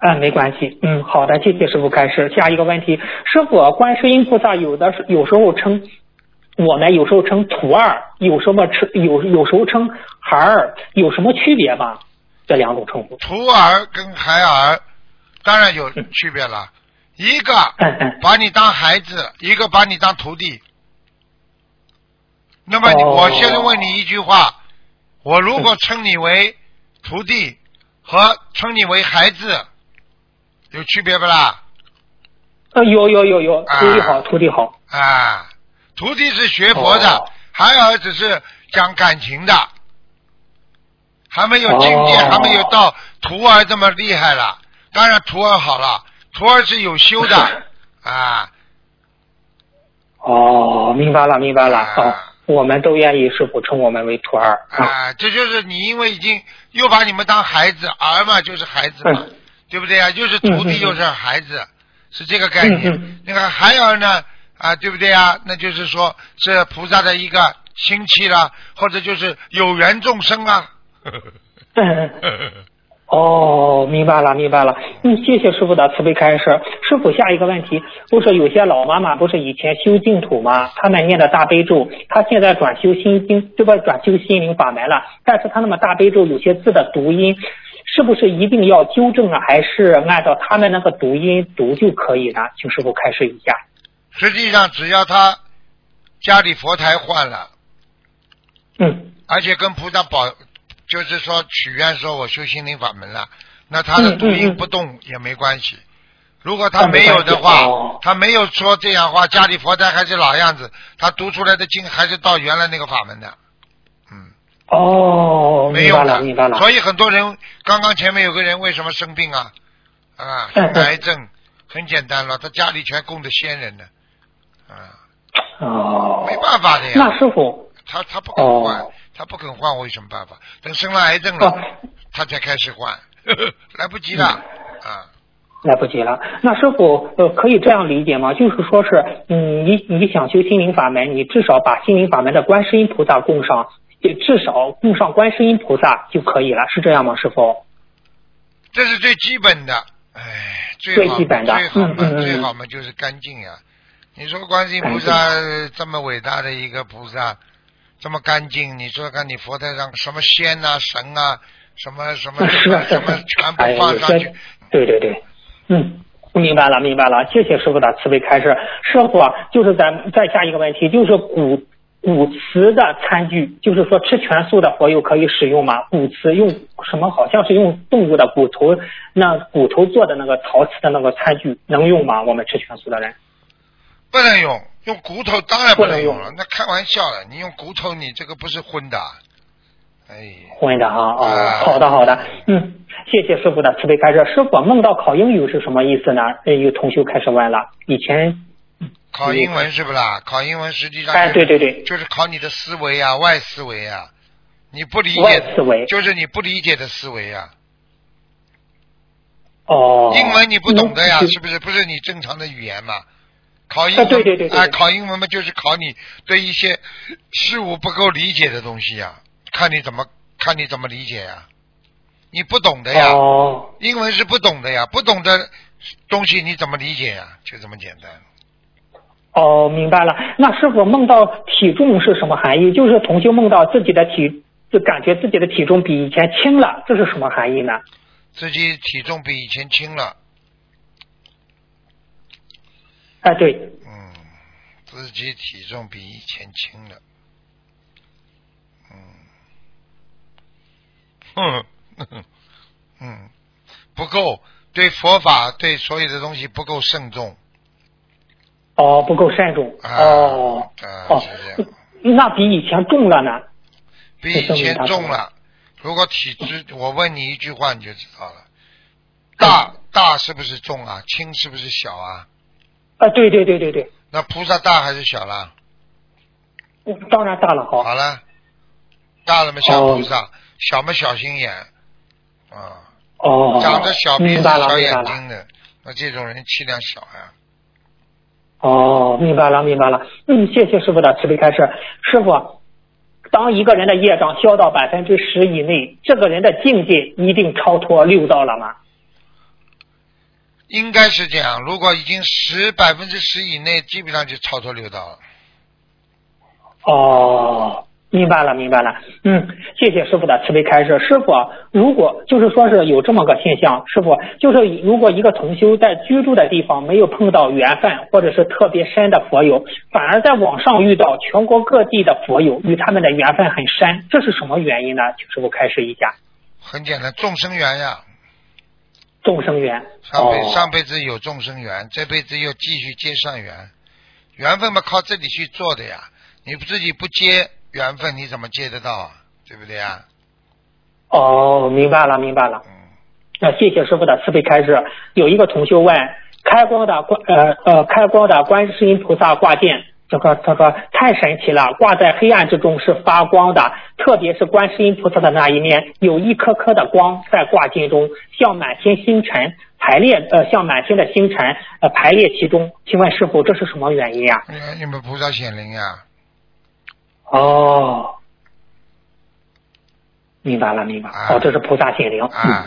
嗯，没关系。嗯，好的，谢谢师傅开示。下一个问题，师傅，观世音菩萨有的有时候称我们有时候称徒儿，有什么称有有时候称孩儿，有什么区别吗？这两种称呼。徒儿跟孩儿当然有区别了，一个把你当孩子，一个把你当徒弟。那么哦我现在问你一句话：我如果称你为徒弟和称你为孩子，有区别不啦？呃，有有有有，啊徒弟好，徒弟好。啊，徒弟是学佛的，哦孩儿只是讲感情的，还没有境界，哦还没有到徒儿这么厉害了。当然徒儿好了，徒儿是有修的 啊。哦，明白了，明白了。啊哦，我们都愿意师傅称我们为徒儿。啊，啊，这就是你因为已经又把你们当孩子，儿嘛就是孩子嘛，嗯对不对啊？又是徒弟嗯嗯嗯又是孩子，是这个概念。那个孩儿呢啊，对不对啊？那就是说是菩萨的一个亲戚啦，或者就是有缘众生啊。呵呵呵哦，明白了，明白了。嗯，谢谢师傅的慈悲开示。师傅，下一个问题，不是有些老妈妈不是以前修净土吗？他们念的大悲咒，他现在转修心经，对吧转修心灵法门了。但是他那么大悲咒有些字的读音，是不是一定要纠正啊？还是按照他们那个读音读就可以呢？请师傅开示一下。实际上，只要他家里佛台换了，嗯，而且跟菩萨保，就是说许愿说我修心灵法门了，那他的读音不动也没关系。如果他没有的话，哦他没有说这样话，家里佛台还是老样子，他读出来的经还是到原来那个法门的，嗯哦，明白了，没有的。明白了。所以很多人，刚刚前面有个人为什么生病啊？啊，癌症，很简单了，他家里全供的仙人呢，啊，哦，没办法的呀。那师傅，他他不肯换，哦他不肯换，我有什么办法？等生了癌症了，哦他才开始换，来不及了、啊。来不及了。那师傅，呃，可以这样理解吗？就是说是，嗯，你你想修心灵法门，你至少把心灵法门的观世音菩萨供上，也至少供上观世音菩萨就可以了，是这样吗，师傅？这是最基本的，哎，最好最基本的最好嘛，嗯嗯嗯最好嘛就是干净呀。你说观世音菩萨这么伟大的一个菩萨，这么干净，你说看你佛台上什么仙呐、神啊，什么什么什么啊全部放上去些，对对对，嗯。明白了，明白了，谢谢师傅的慈悲开示。师傅啊，就是咱再下一个问题，就是骨骨瓷的餐具，就是说吃全素的佛友可以使用吗？骨瓷用什么？好像是用动物的骨头，那骨头做的那个陶瓷的那个餐具能用吗？我们吃全素的人？不能用，用骨头当然不能用用了，那开玩笑了，你用骨头，你这个不是荤的，哎，混的哈，哦，啊好的好的，嗯，谢谢师傅的慈悲开示。师傅梦到考英语是什么意思呢？呃有同学开始问了，以前考英文是不啦？考英文实际上哎就是对对对就是考你的思维啊，外思维啊，你不理解思维就是你不理解的思维啊。哦，英文你不懂的呀，嗯是不是？不是你正常的语言嘛？考英对对对对啊，考英文嘛，就是考你对一些事物不够理解的东西呀，看你怎么看你怎么理解呀。你不懂的呀，哦英文是不懂的呀，不懂的东西你怎么理解呀？就这么简单。哦，明白了。那师傅梦到体重是什么含义？就是同修梦到自己的体，就感觉自己的体重比以前轻了，这是什么含义呢？自己体重比以前轻了，哎，对，嗯，自己体重比以前轻了，嗯，哼，嗯，不够对佛法对所有的东西不够慎重哦，不够慎重。啊，哦啊，哦是这样，那比以前重了呢？比以前重了。如果体质，我问你一句话你就知道了，大大是不是重啊？轻是不是小啊？啊，对对对对对，那菩萨大还是小啦？嗯当然大了好。好了，大了嘛像哦菩萨，小嘛小心眼，啊，哦，长着小鼻子、小。眼睛的，那这种人气量小呀。哦，明白了，明白了。嗯，谢谢师傅的慈悲开示。师傅，当一个人的业障消到百分之十以内，这个人的境界一定超脱六道了吗？应该是这样，如果已经十百分之十以内，基本上就超脱六道了。哦，明白了，明白了。嗯，谢谢师傅的慈悲开示。师傅，如果就是说是有这么个现象，师傅就是如果一个同修在居住的地方没有碰到缘分或者是特别深的佛友，反而在网上遇到全国各地的佛友，与他们的缘分很深，这是什么原因呢？请师傅开示一下。很简单，众生缘呀，众生缘。上辈、哦上辈子有众生缘，这辈子又继续接上缘，缘分嘛靠自己去做的呀。你自己不接缘分，你怎么接得到啊？对不对呀？哦，明白了，明白了。嗯，那谢谢师傅的慈悲开示。有一个同修问：开光的观呃呃开光的观世音菩萨挂件，这个他说太神奇了，挂在黑暗之中是发光的，特别是观世音菩萨的那一面有一颗颗的光在挂金中，像满天星辰排列呃像满天的星辰呃排列其中。请问师傅这是什么原因呀、你们菩萨显灵呀，哦，明白了，明白哦，这是菩萨显灵。嗯啊，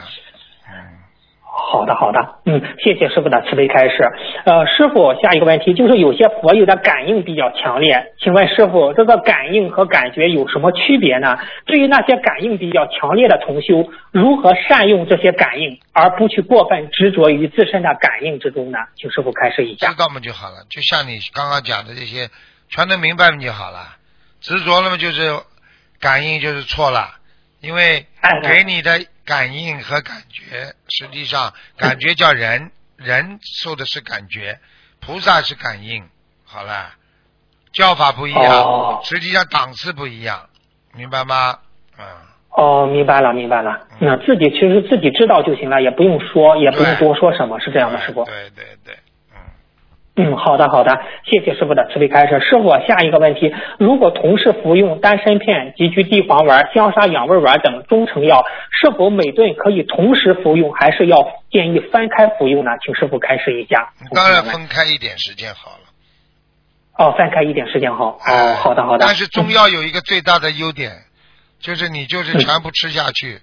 好的，好的，嗯，谢谢师傅的慈悲开示。呃，师傅，下一个问题就是有些佛友的感应比较强烈，请问师傅，这个感应和感觉有什么区别呢？对于那些感应比较强烈的同修，如何善用这些感应，而不去过分执着于自身的感应之中呢？请师傅开示一下。知道嘛就好了，就像你刚刚讲的这些，全都明白嘛就好了。执着了嘛就是感应就是错了，因为给你的感应和感觉，实际上感觉叫人，人受的是感觉，菩萨是感应，好了，叫法不一样，哦实际上档次不一样，明白吗？嗯，哦，明白了，明白了。那自己其实自己知道就行了，也不用说，也不用多说什么，是这样的，师傅。对对对，嗯，好的好的，谢谢师傅的慈悲开示。师傅，下一个问题，如果同时服用丹参片、极具地黄丸、香砂养胃丸等中成药，是否每顿可以同时服用，还是要建议分开服用呢？请师傅开示一下。当然分开一点时间好了。哦，分开一点时间好。哦，好的好的。但是中药有一个最大的优点，就是你就是全部吃下去，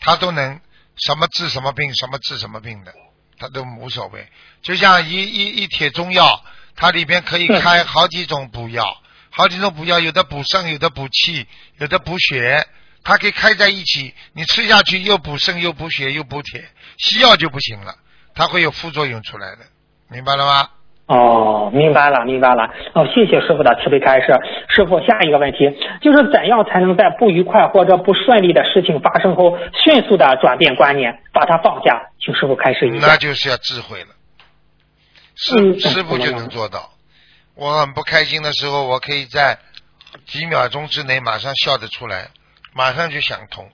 它都能什么治什么病，什么治什么病的，它都无所谓。就像一一一帖中药，它里边可以开好几种补药，好几种补药，有的补肾，有的补气，有的补血，它可以开在一起，你吃下去又补肾又补血又补铁。西药就不行了，它会有副作用出来的，明白了吗？哦，明白了，明白了。哦，谢谢师傅的慈悲开示。师傅，下一个问题就是怎样才能在不愉快或者不顺利的事情发生后，迅速的转变观念，把它放下？请师傅开示一下。那就是要智慧了，师、嗯师傅就能做到。我很不开心的时候，我可以在几秒钟之内马上笑得出来，马上就想通。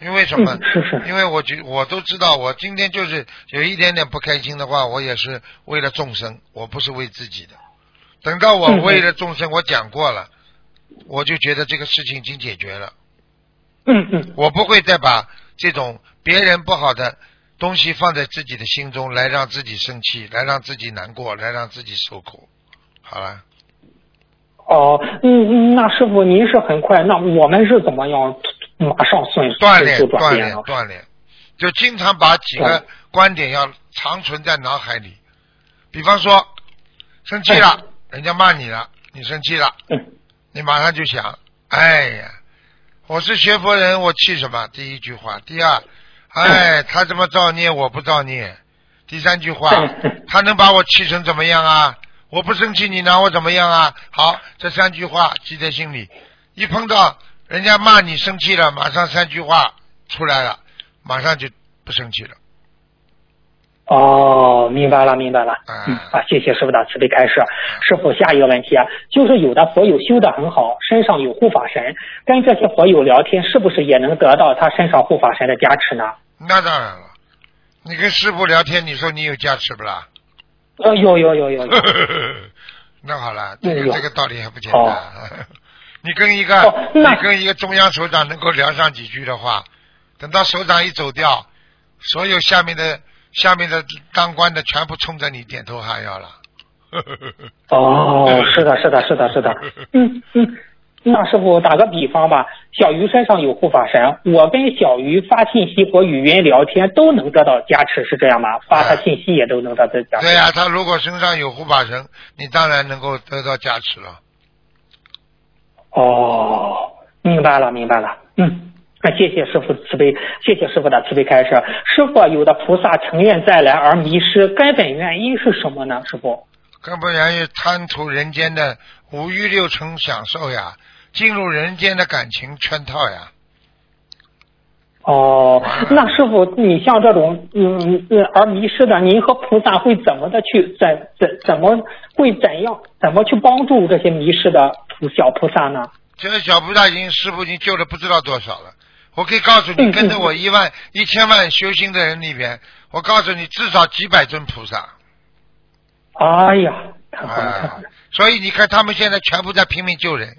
因为什么？嗯是是因为我觉我都知道，我今天就是有一点点不开心的话，我也是为了众生，我不是为自己的。等到我嗯为了众生，我讲过了，我就觉得这个事情已经解决了。嗯嗯。我不会再把这种别人不好的东西放在自己的心中，来让自己生气，来让自己难过，来让自己受苦。好了，哦，嗯嗯，那师傅您是很快，那我们是怎么样马上顺锻炼锻炼？锻炼，就经常把几个观点要长存在脑海里。比方说，生气了，人家骂你了，你生气了，你马上就想，哎呀，我是学佛人，我气什么？第一句话，第二，哎，他这么造孽，我不造孽。第三句话，他能把我气成怎么样啊？我不生气，你拿我怎么样啊？好，这三句话记在心里，一碰到人家骂你生气了，马上三句话出来了，马上就不生气了。哦，明白了，明白了。啊嗯啊，谢谢师傅的慈悲开示。师傅，下一个问题啊，就是有的佛友修得很好，身上有护法神，跟这些佛友聊天，是不是也能得到他身上护法神的加持呢？那当然了，你跟师傅聊天，你说你有加持不啦？呃，有有有有有。那好了，这个这个道理还不简单。哦 你跟一个、哦你跟一个中央首长能够聊上几句的话，等到首长一走掉，所有下面的下面的当官的全部冲着你点头哈腰了。哦，是的，是的，是的，是的。嗯嗯，那师傅打个比方吧，小鱼身上有护法神，我跟小鱼发信息或语音聊天都能得到加持，是这样吗？发他信息也都能得到加持。对呀、他如果身上有护法神，你当然能够得到加持了。哦，明白了，明白了。嗯，那谢谢师傅慈悲，谢谢师傅的慈悲开示。师傅，有的菩萨成愿再来而迷失，根本原因是什么呢？师傅？根本原因贪图人间的五欲六尘享受呀，进入人间的感情圈套呀。哦，那师傅，你像这种嗯嗯而迷失的，您和菩萨会怎么的去怎怎怎么会怎样怎么去帮助这些迷失的菩小菩萨呢？这个小菩萨已经师傅已经救了不知道多少了。我可以告诉你，嗯跟着我一万一千万修心的人里边，我告诉你，至少几百尊菩萨。哎呀，太好了，啊！所以你看，他们现在全部在拼命救人。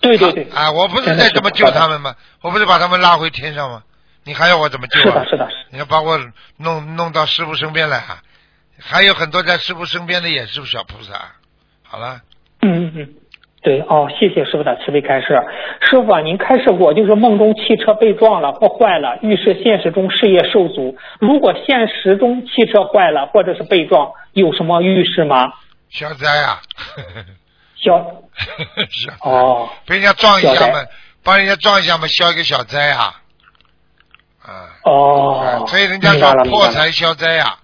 对对对，啊，我不是在这么救他们吗？我不是把他们拉回天上吗？你还要我怎么救啊？是的，是的，你要把我弄弄到师傅身边来啊！还有很多在师傅身边的也是小菩萨。好了，嗯嗯嗯，对哦，谢谢师傅的慈悲开示。师傅啊，您开示过，就是梦中汽车被撞了或坏了，预示现实中事业受阻。如果现实中汽车坏了或者是被撞，有什么预示吗？消灾啊！消 消哦，被人家撞一下嘛，帮人家撞一下嘛，消一个小灾啊。啊，哦，所以人家说破财消灾啊。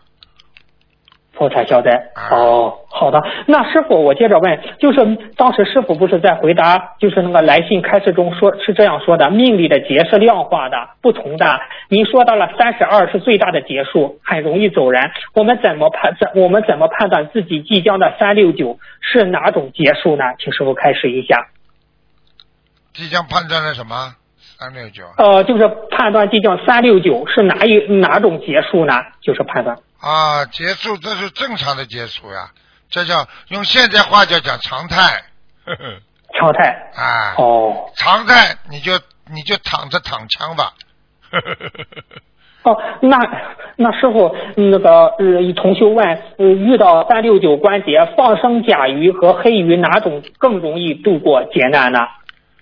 破财消灾。哦，好的。那师傅，我接着问，就是当时师傅不是在回答，就是那个来信开示中说，是这样说的：命里的劫是量化的、不同的。您说到了三十二是最大的劫数，很容易走人。我们怎么判？怎我们怎么判断自己即将的三六九是哪种劫数呢？请师傅开始一下。即将判断的什么？三六九呃，就是判断即将三六九是哪一哪种劫数呢？就是判断。啊，结束这是正常的结束呀，这叫用现在话叫讲常态。呵 呵常态。啊。哦。常态你就你就躺着躺枪吧。呵呵呵呵呵哦，那那师傅，那个呃，同修问，呃，遇到三六九关节，放生甲鱼和黑鱼哪种更容易度过劫难呢？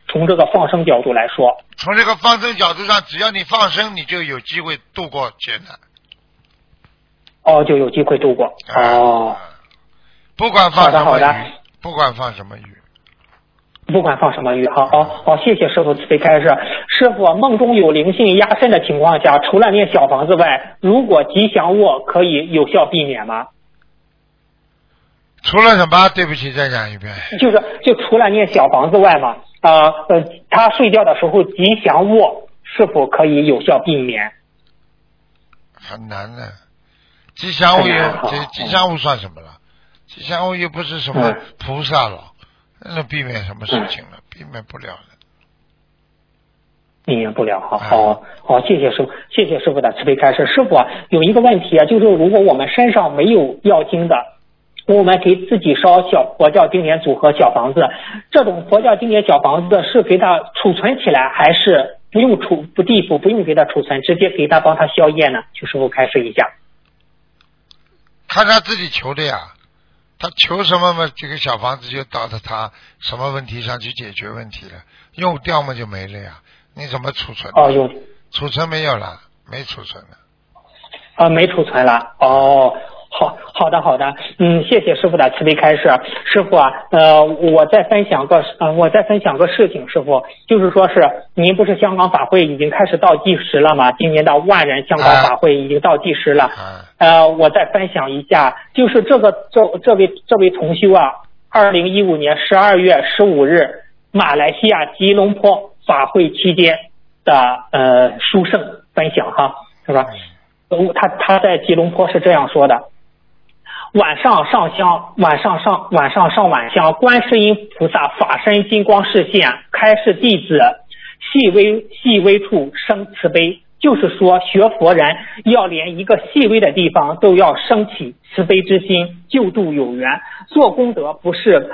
从这个放生角度来说，从这个放生角度上，只要你放生，你就有机会度过劫难。哦，就有机会度过。哦，不管放好的什么鱼，好的不管放什么鱼，不管放什么鱼，好好好，谢谢师傅慈悲开示。师傅，梦中有灵性压身的情况下，除了念小房子外，如果吉祥物可以有效避免吗？除了什么？对不起，再讲一遍。就是就除了念小房子外嘛，啊呃，他睡觉的时候吉祥物是否可以有效避免？很难的。吉祥物又很难哈吉吉祥物算什么了？吉祥物又不是什么菩萨了，那避免什么事情了？避免不了的。避免不了，好好好，谢谢师傅，谢谢师傅的慈悲开示。师傅啊，有一个问题啊，就是如果我们身上没有药经的，我们给自己烧小佛教经典组合小房子，这种佛教经典小房子是给它储存起来，还是不用储不地府不用给它储存，直接给它帮它消业呢？请师傅开示一下。看他自己求的呀，他求什么嘛，这个小房子就到他他什么问题上去解决问题了，用掉嘛就没了呀，你怎么储存？哦，有储存没有了，没储存了。啊，没储存了。哦，好好的好的，嗯，谢谢师傅的慈悲开示。师傅啊，呃，我再分享个呃，我再分享个事情，师傅，就是说是您不是香港法会已经开始倒计时了吗？今年的万人香港法会已经倒计时了。呃，我再分享一下，就是这个这这位这位同修啊，二零一五年十二月十五日，马来西亚吉隆坡法会期间的呃书圣分享哈，是吧？呃他他在吉隆坡是这样说的：晚上上香，晚上上晚上上晚香，观世音菩萨法身金光示现，开示弟子，细微细微处生慈悲。就是说，学佛人要连一个细微的地方都要升起慈悲之心，救度有缘。做功德不是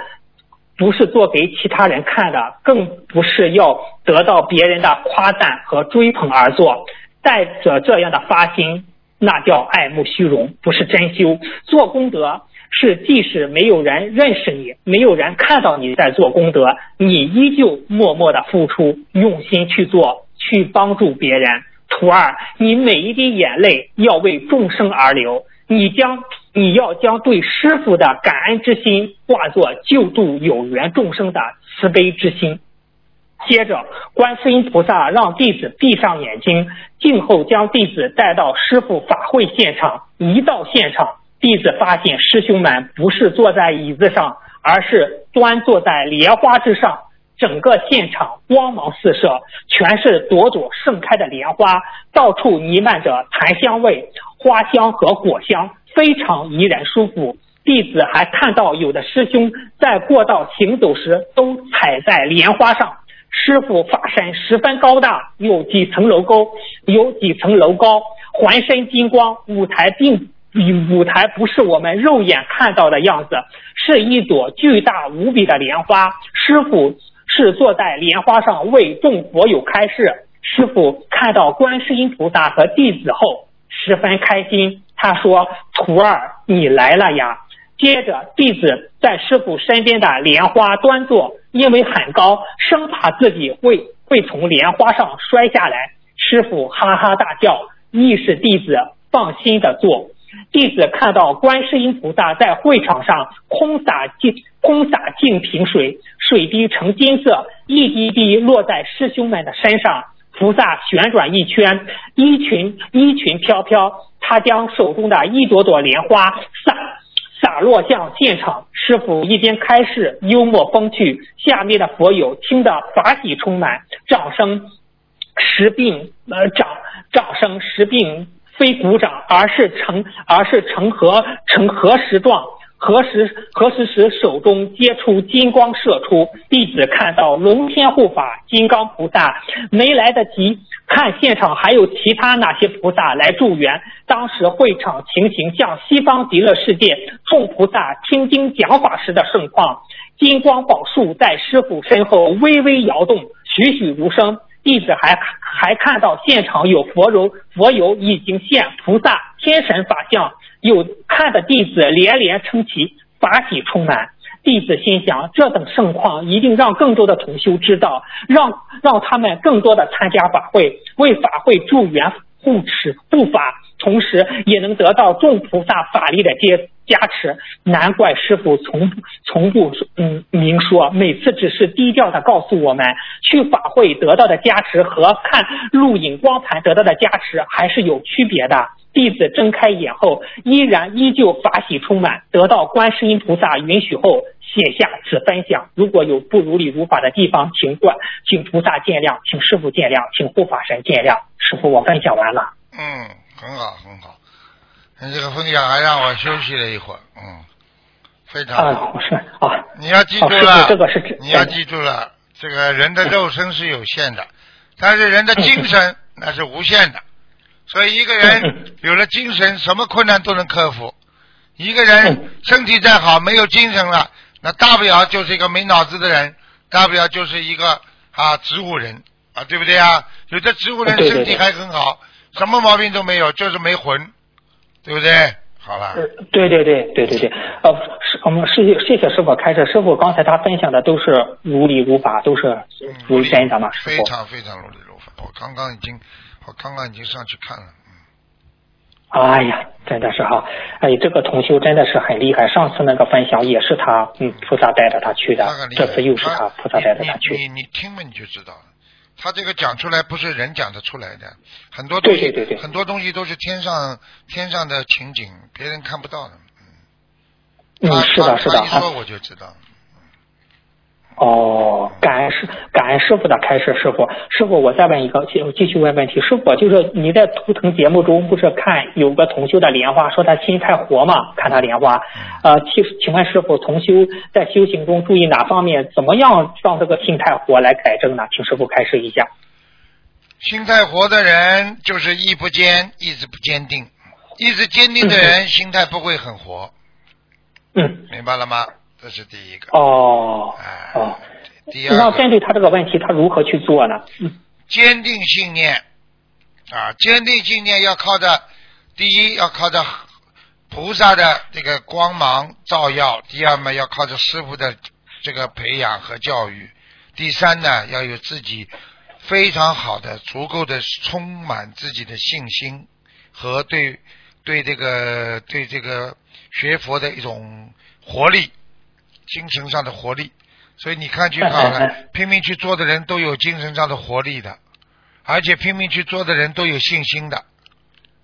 不是做给其他人看的，更不是要得到别人的夸赞和追捧而做。带着这样的发心，那叫爱慕虚荣，不是真修。做功德是即使没有人认识你，没有人看到你在做功德，你依旧默默的付出，用心去做，去帮助别人。徒儿，你每一滴眼泪要为众生而流，你将你要将对师傅的感恩之心化作救度有缘众生的慈悲之心。接着，观世音菩萨让弟子闭上眼睛，静候将弟子带到师傅法会现场。一到现场，弟子发现师兄们不是坐在椅子上，而是端坐在莲花之上。整个现场光芒四射，全是朵朵盛开的莲花，到处弥漫着檀香味、花香和果香，非常怡人舒服。弟子还看到有的师兄在过道行走时都踩在莲花上。师傅法身十分高大，有几层楼高，有几层楼高，浑身金光。舞台并舞台不是我们肉眼看到的样子，是一朵巨大无比的莲花。师傅是坐在莲花上为众佛友开示。师傅看到观世音菩萨和弟子后，十分开心。他说：“徒儿，你来了呀！”接着，弟子在师傅身边的莲花端坐，因为很高，生怕自己会会从莲花上摔下来。师傅哈哈大笑，意是弟子放心的做。弟子看到观世音菩萨在会场上空洒净空洒净瓶水，水滴呈金色，一滴滴落在师兄们的身上。菩萨旋转一圈，衣裙衣裙飘飘，他将手中的一朵朵莲花洒洒落向现场。师傅一边开示幽默风趣，下面的佛友听得法喜充满，掌声十并呃掌掌声十并非鼓掌，而是成而是成合成合十状。何时何时时手中接出金光射出，弟子看到龙天护法金刚菩萨，没来得及看现场还有其他哪些菩萨来助缘。当时会场情形像西方极乐世界众菩萨听经讲法时的盛况，金光宝树在师傅身后微微摇动，栩栩如生。弟子还还看到现场有佛容佛友已经现菩萨天神法相。有看的弟子连连称奇，法喜充满。弟子心想，这等盛况一定让更多的同修知道，让让他们更多的参加法会，为法会助缘护持护法，同时也能得到众菩萨法力的接加持。难怪师傅从从不嗯明说，每次只是低调的告诉我们，去法会得到的加持和看录影光盘得到的加持还是有区别的。弟子睁开眼后，依然依旧法喜充满。得到观世音菩萨允许后，写下此分享。如果有不如理如法的地方，请观，请菩萨见谅，请师傅见谅，请护法神见谅。师傅，我分享完了。嗯，很好，很好。你这个分享还让我休息了一会儿，嗯，非常好。啊，是啊。你要记住了，哦、这个是你要记住了，这个人的肉身是有限的，但是人的精神那是无限的。所以一个人有了精神，什么困难都能克服。一个人身体再好，没有精神了，那大不了就是一个没脑子的人，大不了就是一个啊植物人啊，对不对啊？有的植物人身体还很好，什么毛病都没有，就是没魂，对不对？好了。对对对对对对，呃，是我们谢谢谢谢师傅开始，师傅刚才他分享的都是如理如法，都是如真的嘛，师非常非常如理如法，我刚刚已经。我刚刚已经上去看了，嗯。哎呀，真的是哈，哎，这个同修真的是很厉害。上次那个分享也是他，嗯，菩萨带着他去的，这次又是他菩萨带着他去。你你听了，你就知道了。他这个讲出来不是人讲得出来的，很多东西，对对对，很多东西都是天上天上的情景，别人看不到的。嗯，是的，是的。他一说我就知道。哦，感恩师感恩师傅的开示，师傅师傅，我再问一个，继继续问问题，师傅就是你在图腾节目中不是看有个同修的莲花，说他心太活嘛，看他莲花，呃，请请问师傅，同修在修行中注意哪方面，怎么样让这个心太活来改正呢？请师傅开示一下。心太活的人就是意不坚，意志不坚定，意志坚定的人心态不会很活。嗯，明白了吗？这是第一个。哦哦，第二那针对他这个问题，他如何去做呢？嗯，坚定信念。啊，坚定信念要靠着第一要靠着菩萨的这个光芒照耀，第二嘛要靠着师傅的这个培养和教育，第三呢要有自己非常好的、足够的、充满自己的信心和对对这个对这个学佛的一种活力。精神上的活力，所以你看就好了。拼命去做的人都有精神上的活力的，而且拼命去做的人都有信心的，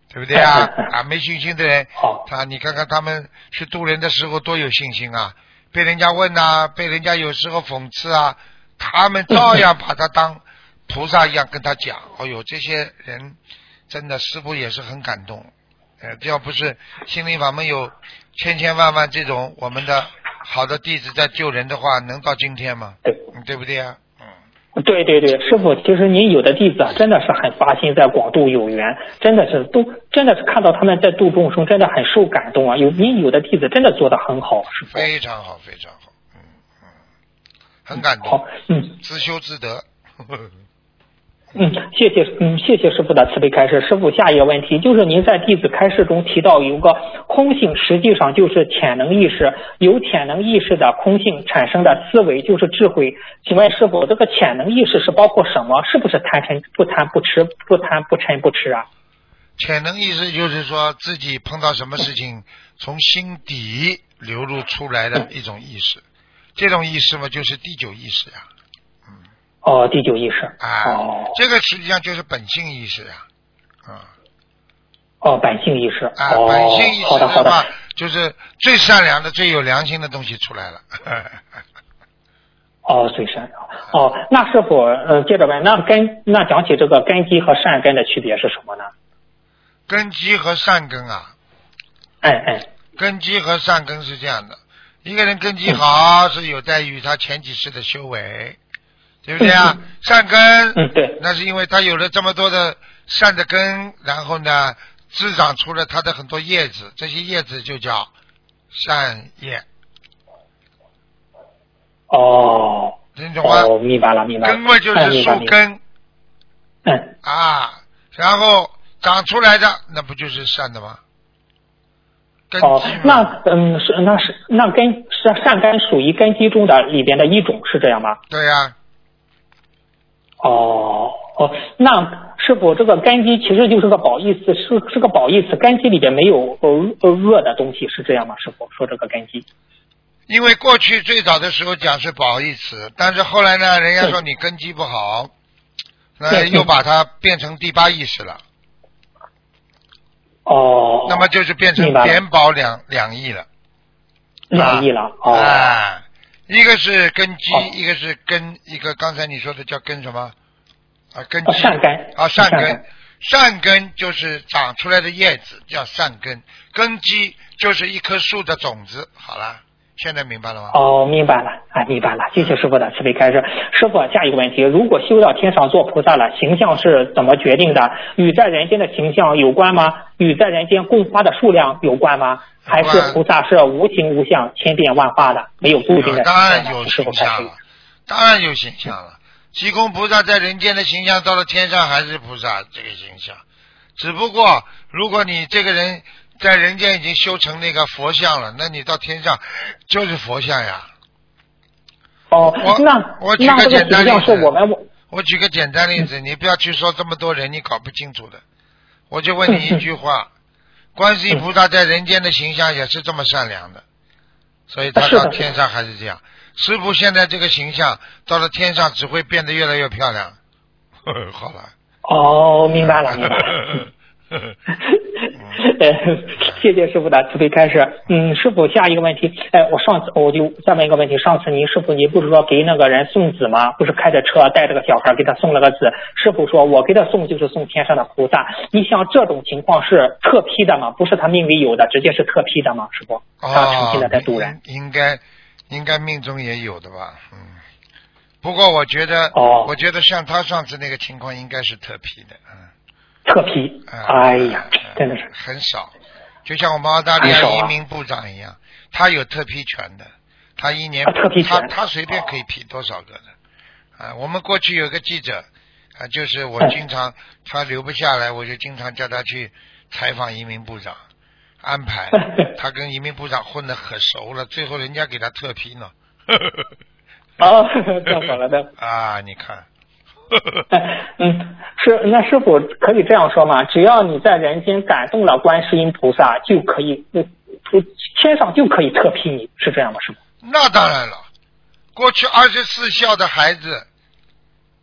对不对啊？啊，没信心的人，他你看看他们去渡人的时候多有信心啊！被人家问呐，被人家有时候讽刺啊，他们照样把他当 菩萨一样跟他讲。哎呦，这些人真的师傅也是很感动。呃，要不是心灵法门有千千万万这种我们的。好的弟子在救人的话，能到今天吗？对，对不对啊？嗯，对对对，师傅，其实您有的弟子啊，真的是很发心在广度有缘，真的是都真的是看到他们在度众生，真的很受感动啊。有您有的弟子真的做的很好，师傅。非常好，非常好，嗯嗯，很感动。好，嗯，自修自得。嗯，谢谢，嗯，谢谢师傅的慈悲开示。师傅，下一个问题就是您在弟子开示中提到有个空性，实际上就是潜能意识，由潜能意识的空性产生的思维就是智慧。请问师傅，这个潜能意识是包括什么？是不是贪嗔不贪不吃不贪不嗔不吃啊？潜能意识就是说自己碰到什么事情，从心底流露出来的一种意识，这种意识嘛，就是第九意识呀。哦，第九意识。啊，哦，这个实际上就是本性意识啊。啊，哦，本性意识。啊，哦，本性意好的好的。识的话，就是最善良的、最有良心的东西出来了。哦，最善良。哦，那师傅，呃，接着问，那根那讲起这个根基和善根的区别是什么呢？根基和善根啊，哎哎，根基和善根是这样的，一个人根基好是有待于他前几世的修为，对不对啊？善根，嗯对，那是因为他有了这么多的善的根，然后呢，滋长出了他的很多叶子，这些叶子就叫善叶，哦，听懂吗？哦，明白了明白了。根嘛就是树根嗯，啊，然后长出来的那不就是善的吗？根那嗯是那是那根是善根属于根基中的里边的一种，是这样吗？对呀、哦哦，那师傅这个根基其实就是个褒义词，是是个褒义词，根基里边没有呃呃恶的东西，是这样吗？师傅说这个根基。因为过去最早的时候讲是褒义词，但是后来呢，人家说你根基不好，那又把它变成第八意识了，哦，那么就是变成明白了贬褒两两义了。两亿了。哦，啊，一个是根基，哦一个是根，一个刚才你说的叫根什么？啊，根基。哦善根啊，善根善根。善根就是长出来的叶子，叫善根。根基就是一棵树的种子。好了，现在明白了吗？哦，明白了，啊，明白了，谢谢师傅的慈悲开示。师傅，下一个问题，如果修到天上做菩萨了，形象是怎么决定的？与在人间的形象有关吗？与在人间供花的数量有关吗？还是菩萨是无形无相、千变万化的，没有固定的当然有形象了。，当然有形象了。济公菩萨在人间的形象，到了天上还是菩萨这个形象。只不过，如果你这个人在人间已经修成那个佛像了，那你到天上就是佛像呀。哦我，那我举个个简单例子我们我举个简单例子，你不要去说这么多人，你搞不清楚的。我就问你一句话：观世音菩萨在人间的形象也是这么善良的，所以他到天上还是这样。师傅现在这个形象到了天上只会变得越来越漂亮。呵 呵好了。哦，明白了，明白了。呃，谢谢师傅的慈悲开示。嗯，师傅，下一个问题，哎，我上次我就再问一个问题，上次您师傅您不是说给那个人送子吗？不是开着车带着个小孩给他送了个子，师傅说我给他送就是送天上的菩萨。你像这种情况是特批的吗？不是他命里有的，直接是特批的吗？师傅，他诚心的在渡人。哦应该应该命中也有的吧？嗯。不过我觉得，哦我觉得像他上次那个情况应该是特批的，嗯。特批，哎呀，真的是。很少，就像我们澳大利亚移民部长一样，他有特批权的，他一年啊特批权。他他随便可以批多少个的。啊，我们过去有个记者，啊，就是我嗯。经常他留不下来，我就经常叫他去采访移民部长，安排。他跟移民部长混得可熟了，最后人家给他特批呢。哦，这样好了。的。啊，你看，嗯，是那师傅可以这样说吗？只要你在人间感动了观世音菩萨，就可以，呃天上就可以特批你，是这样吗？师傅？那当然了，过去二十四孝的孩子，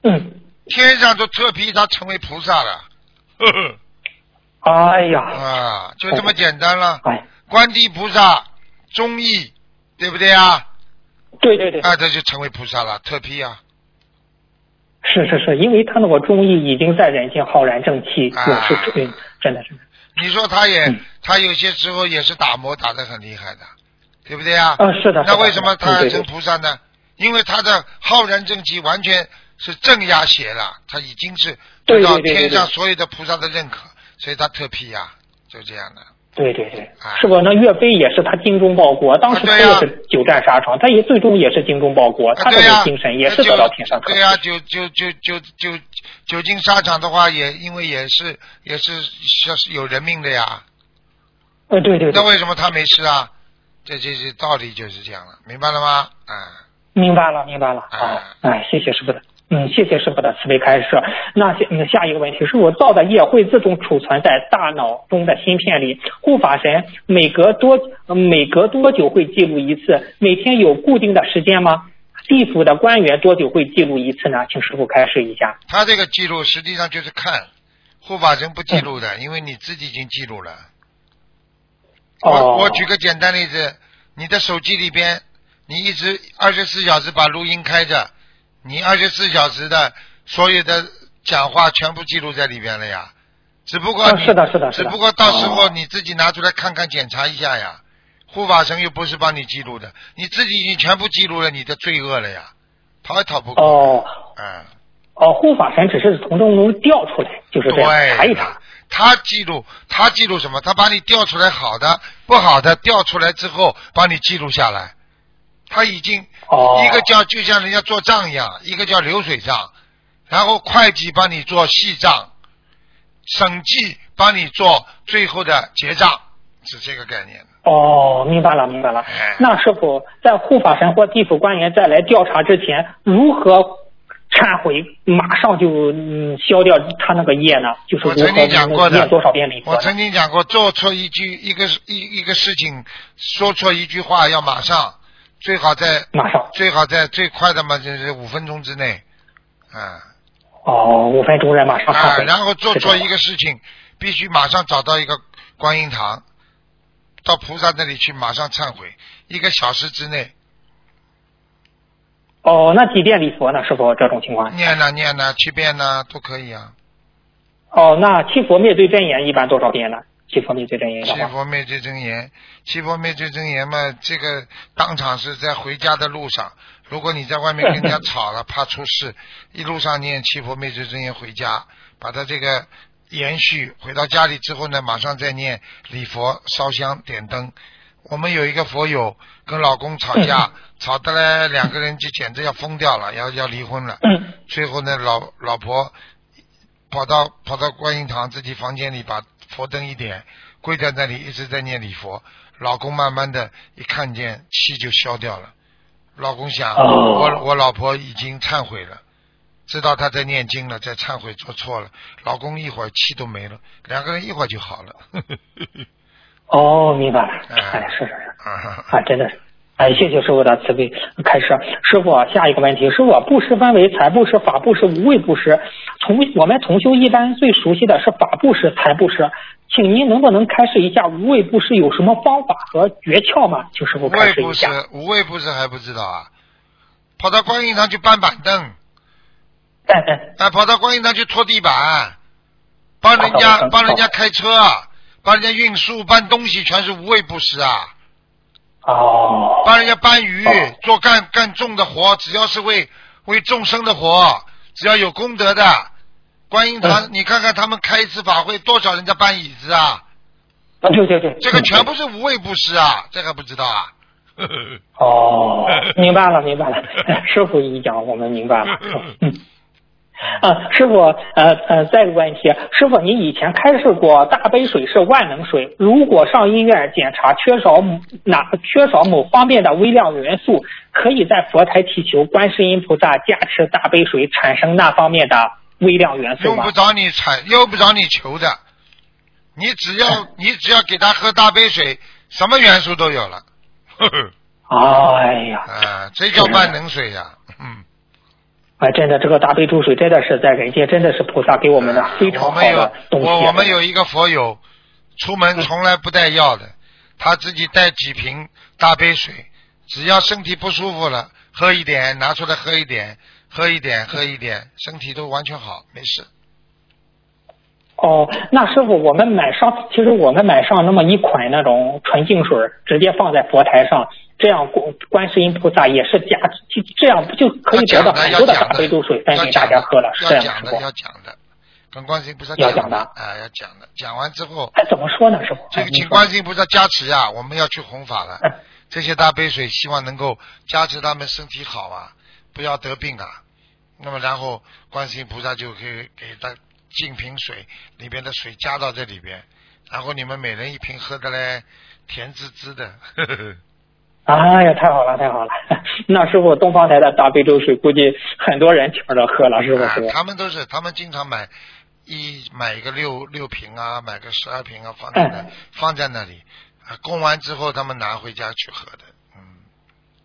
嗯，天上都特批他成为菩萨了。呵呵哎呀，啊，就这么简单了。哎，观地菩萨忠义，对不对啊？对对对，啊，这就成为菩萨了，特批啊。是是是，因为他那个忠义已经在人间浩然正气，啊永世嗯，真的是。你说他也，嗯他有些时候也是打磨打得很厉害的，对不对啊？嗯是的是的那为什么他要成菩萨呢？因为他的浩然正气完全是镇压邪了，他已经是得到天上所有的菩萨的认可，所以他特批呀、就这样的。对对对，是吧？那岳飞也是他精忠报国，当时他也是久战沙场，他也最终也是精忠报国，他的精神也是得到天上。对呀，久久久久久久经沙场的话，也因为也是也是像是有人命的呀。呃，对对。那为什么他没事啊？这这这道理就是这样了，明白了吗？啊。明白了，明白了。好，哎，谢谢师傅的。嗯，谢谢师傅的慈悲开示。那下嗯下一个问题是我造的业会自动储存在大脑中的芯片里，护法神每隔多每隔多久会记录一次？每天有固定的时间吗？地府的官员多久会记录一次呢？请师傅开示一下。他这个记录实际上就是看护法神不记录的，因为你自己已经记录了。我我举个简单例子，你的手机里边，你一直二十四小时把录音开着。你二十四小时的所有的讲话全部记录在里边了呀，只不过是的，是的，只不过到时候你自己拿出来看看检查一下呀。护法神又不是帮你记录的，你自己已经全部记录了你的罪恶了呀，逃也逃不过。哦，嗯，哦，护法神只是从中能调出来，就是这样查一查。他记录，他记录什么？他把你调出来好的、不好的调出来之后，帮你记录下来。他已经一个叫就像人家做账一样，一个叫流水账，然后会计帮你做细账，审计帮你做最后的结账，是这个概念。哦，明白了，明白了。那师傅在护法神或地府官员再来调查之前，如何忏悔，马上就嗯消掉他那个业呢？就是我曾经讲过的，多少遍礼我曾经讲过，做错一句一个一一个事情，说错一句话，要马上。最好在马上，最好在最快的嘛，就是五分钟之内，啊。哦，五分钟内马上啊，然后做错一个事情，必须马上找到一个观音堂，到菩萨那里去马上忏悔，一个小时之内。哦，那几遍礼佛呢？是否这种情况？念呢，念呢，七遍呢，都可以啊。哦，那七佛灭罪真言一般多少遍呢？七佛灭罪真言，七佛灭罪真言，七佛灭罪真言嘛，这个当场是在回家的路上。如果你在外面跟人家 吵了，怕出事，一路上念七佛灭罪真言回家，把它这个延续回到家里之后呢，马上再念礼佛、烧香、点灯。我们有一个佛友跟老公吵架，吵得嘞两个人就简直要疯掉了，要要离婚了。最后呢，老老婆跑到跑到观音堂自己房间里把。佛灯一点，跪在那里一直在念礼佛。老公慢慢的一看见气就消掉了。老公想，我我老婆已经忏悔了，知道她在念经了，在忏悔做错了。老公一会儿气都没了，两个人一会儿就好了。哦，明白了。哎，是是是，啊，真的是。哎，谢谢师傅的慈悲开示。师傅，下一个问题，师傅，布施分为财布施、法布施、无畏布施。从我们同修一般最熟悉的是法布施、财布施，请您能不能开示一下无畏布施有什么方法和诀窍吗？请师傅开示一下。无畏布施还不知道啊？跑到观音堂去搬板凳，啊，跑到观音堂去拖地板，帮人家帮人家开车，帮人家运输搬东西，全是无畏布施啊。哦，帮人家搬鱼，做干干重的活，只要是为为众生的活，只要有功德的，观音堂，你看看他们开一次法会，多少人家搬椅子啊？啊，对对对，这个全部是无畏布施啊，这还不知道啊？哦，明白了明白了，师傅一讲我们明白了。嗯。啊，师傅，呃呃，再一个问题，师傅，你以前开示过大杯水是万能水，如果上医院检查缺少哪缺少某方面的微量元素，可以在佛台祈求观世音菩萨加持大杯水产生那方面的微量元素用不着你产，用不着你求的，你只要 你只要给他喝大杯水，什么元素都有了。哎呀，啊，这叫万能水呀，嗯。哎，真的，这个大悲注水真的是在人间，真的是菩萨给我们的非常好的东西。我我们有一个佛友，出门从来不带药的，他自己带几瓶大杯水，只要身体不舒服了，喝一点，拿出来喝一点，喝一点，喝一点，身体都完全好，没事。哦，那师傅，我们买上，其实我们买上那么一款那种纯净水，直接放在佛台上。这样观观世音菩萨也是加，就这样不就可以得到很多的大杯度水分给大家喝了？是这样的，要讲的，跟观世音菩萨要讲的啊，要讲的。讲完之后，哎，怎么说呢，师傅？这个请观世音菩萨加持呀，我们要去弘法了。嗯这些大杯水，希望能够加持他们身体好啊，不要得病啊。那么然后观世音菩萨就可以给他净瓶水里边的水加到这里边，然后你们每人一瓶喝的嘞，甜滋滋的。呵呵呵哎呀，太好了，太好了！那师傅，东方台的大杯粥水，估计很多人抢着喝了，是不啊是？他们都是，他们经常买一买一个六六瓶啊，买个十二瓶啊，放在那、嗯放在那里，啊供完之后他们拿回家去喝的。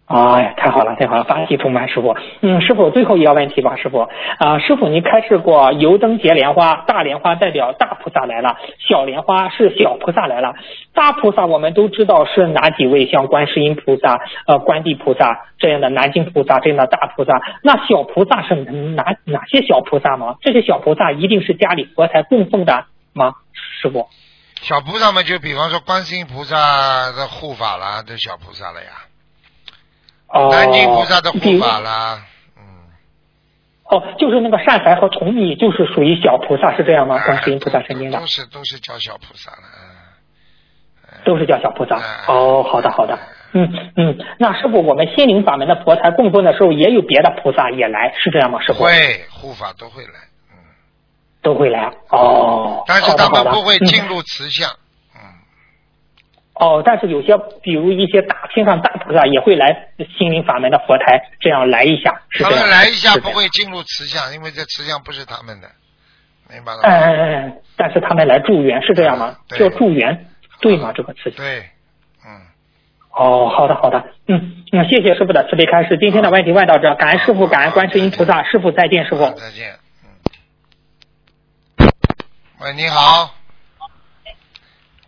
哎呀，太好了，太好了，法喜充满，师傅。嗯，师傅，最后一个问题吧，师傅。啊、师傅，您开示过油灯结莲花，大莲花代表大菩萨来了，小莲花是小菩萨来了。大菩萨我们都知道是哪几位，像观世音菩萨、呃观地菩萨这样的南京菩萨这样的大菩萨。那小菩萨是哪哪些小菩萨吗？这些小菩萨一定是家里佛台供奉的吗？师傅？小菩萨们就比方说观世音菩萨的护法啦，这小菩萨了呀。哦，南京菩萨的护法啦，哦，就是那个善财和童女，就是属于小菩萨，是这样吗？观世音菩萨身边的都是都是叫小菩萨了。都是叫小菩萨。哦，好的好的，嗯嗯，那师傅，我们心灵法门的佛台供奉的时候，也有别的菩萨也来，是这样吗？师傅会护法都会来，都会来。哦，但是他们不会嗯进入慈像。哦，但是有些，比如一些大天上大菩萨也会来心灵法门的佛台，这样来一下，是他。们来一下不会进入慈像，因为这慈像不是他们的，明白了吗？哎哎哎哎，但是他们来助缘，是这样吗？对叫助缘，对吗？这个慈像。对，嗯哦，好的好的，嗯，那谢谢师傅的慈悲开示。今天的问题问到这，感恩师傅，感恩观世音菩萨，师傅再见，师傅。再见。嗯喂，你好。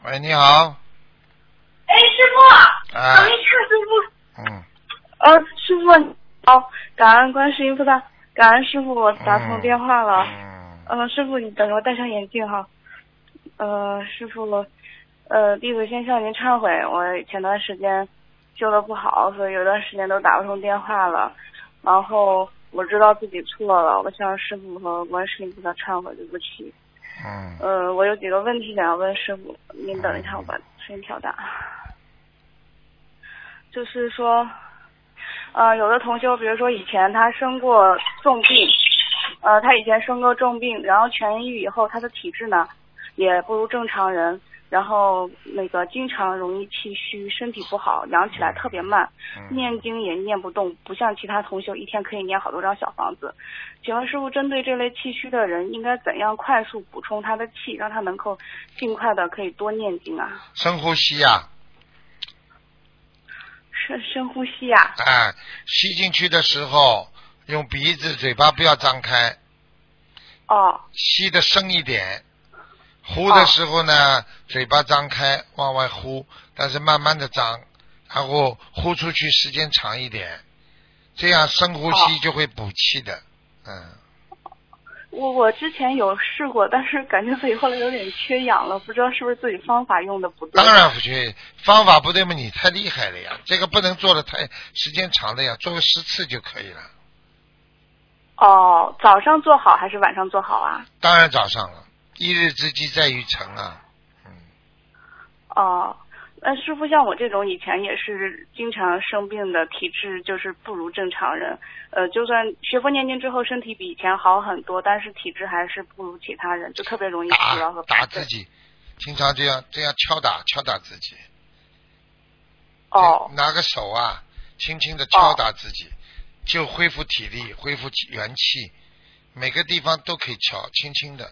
喂，你好。哎，师傅，啊等一下，师傅。嗯。呃，师傅，哦，感恩观世音菩萨，感恩师傅，我打通电话了。嗯、师傅，你等着我戴上眼镜哈。呃，师傅，呃，弟子先向您忏悔，我前段时间修的不好，所以有段时间都打不通电话了。然后我知道自己错了，我向师傅和观世音菩萨忏悔，对不起。嗯。呃，我有几个问题想要问师傅，您等一下，我把声音调大。就是说，呃，有的同修，比如说以前他生过重病，呃，他以前生过重病，然后痊愈以后，他的体质呢也不如正常人，然后那个经常容易气虚，身体不好，养起来特别慢，念经也念不动，不像其他同修一天可以念好多张小房子。请问师傅，针对这类气虚的人，应该怎样快速补充他的气，让他能够尽快的可以多念经啊？深呼吸呀、深深呼吸呀、哎，吸进去的时候用鼻子、嘴巴不要张开，哦。吸的深一点。呼的时候呢，嘴巴张开往外呼，但是慢慢的张，然后呼出去时间长一点，这样深呼吸就会补气的。嗯，我我之前有试过，但是感觉自己后来有点缺氧了，不知道是不是自己方法用的不对。当然不缺，方法不对嘛，你太厉害了呀，这个不能做的太时间长的呀，做个十次就可以了。哦，早上做好还是晚上做好啊？当然早上了，一日之计在于晨啊。嗯哦，那师傅像我这种以前也是经常生病的体质，就是不如正常人。呃，就算学佛念经之后，身体比以前好很多，但是体质还是不如其他人，就特别容易疲劳和打自己，经常这样这样敲打敲打自己。哦。拿个手啊，轻轻的敲打自己，就恢复体力，恢复元气。每个地方都可以敲，轻轻的，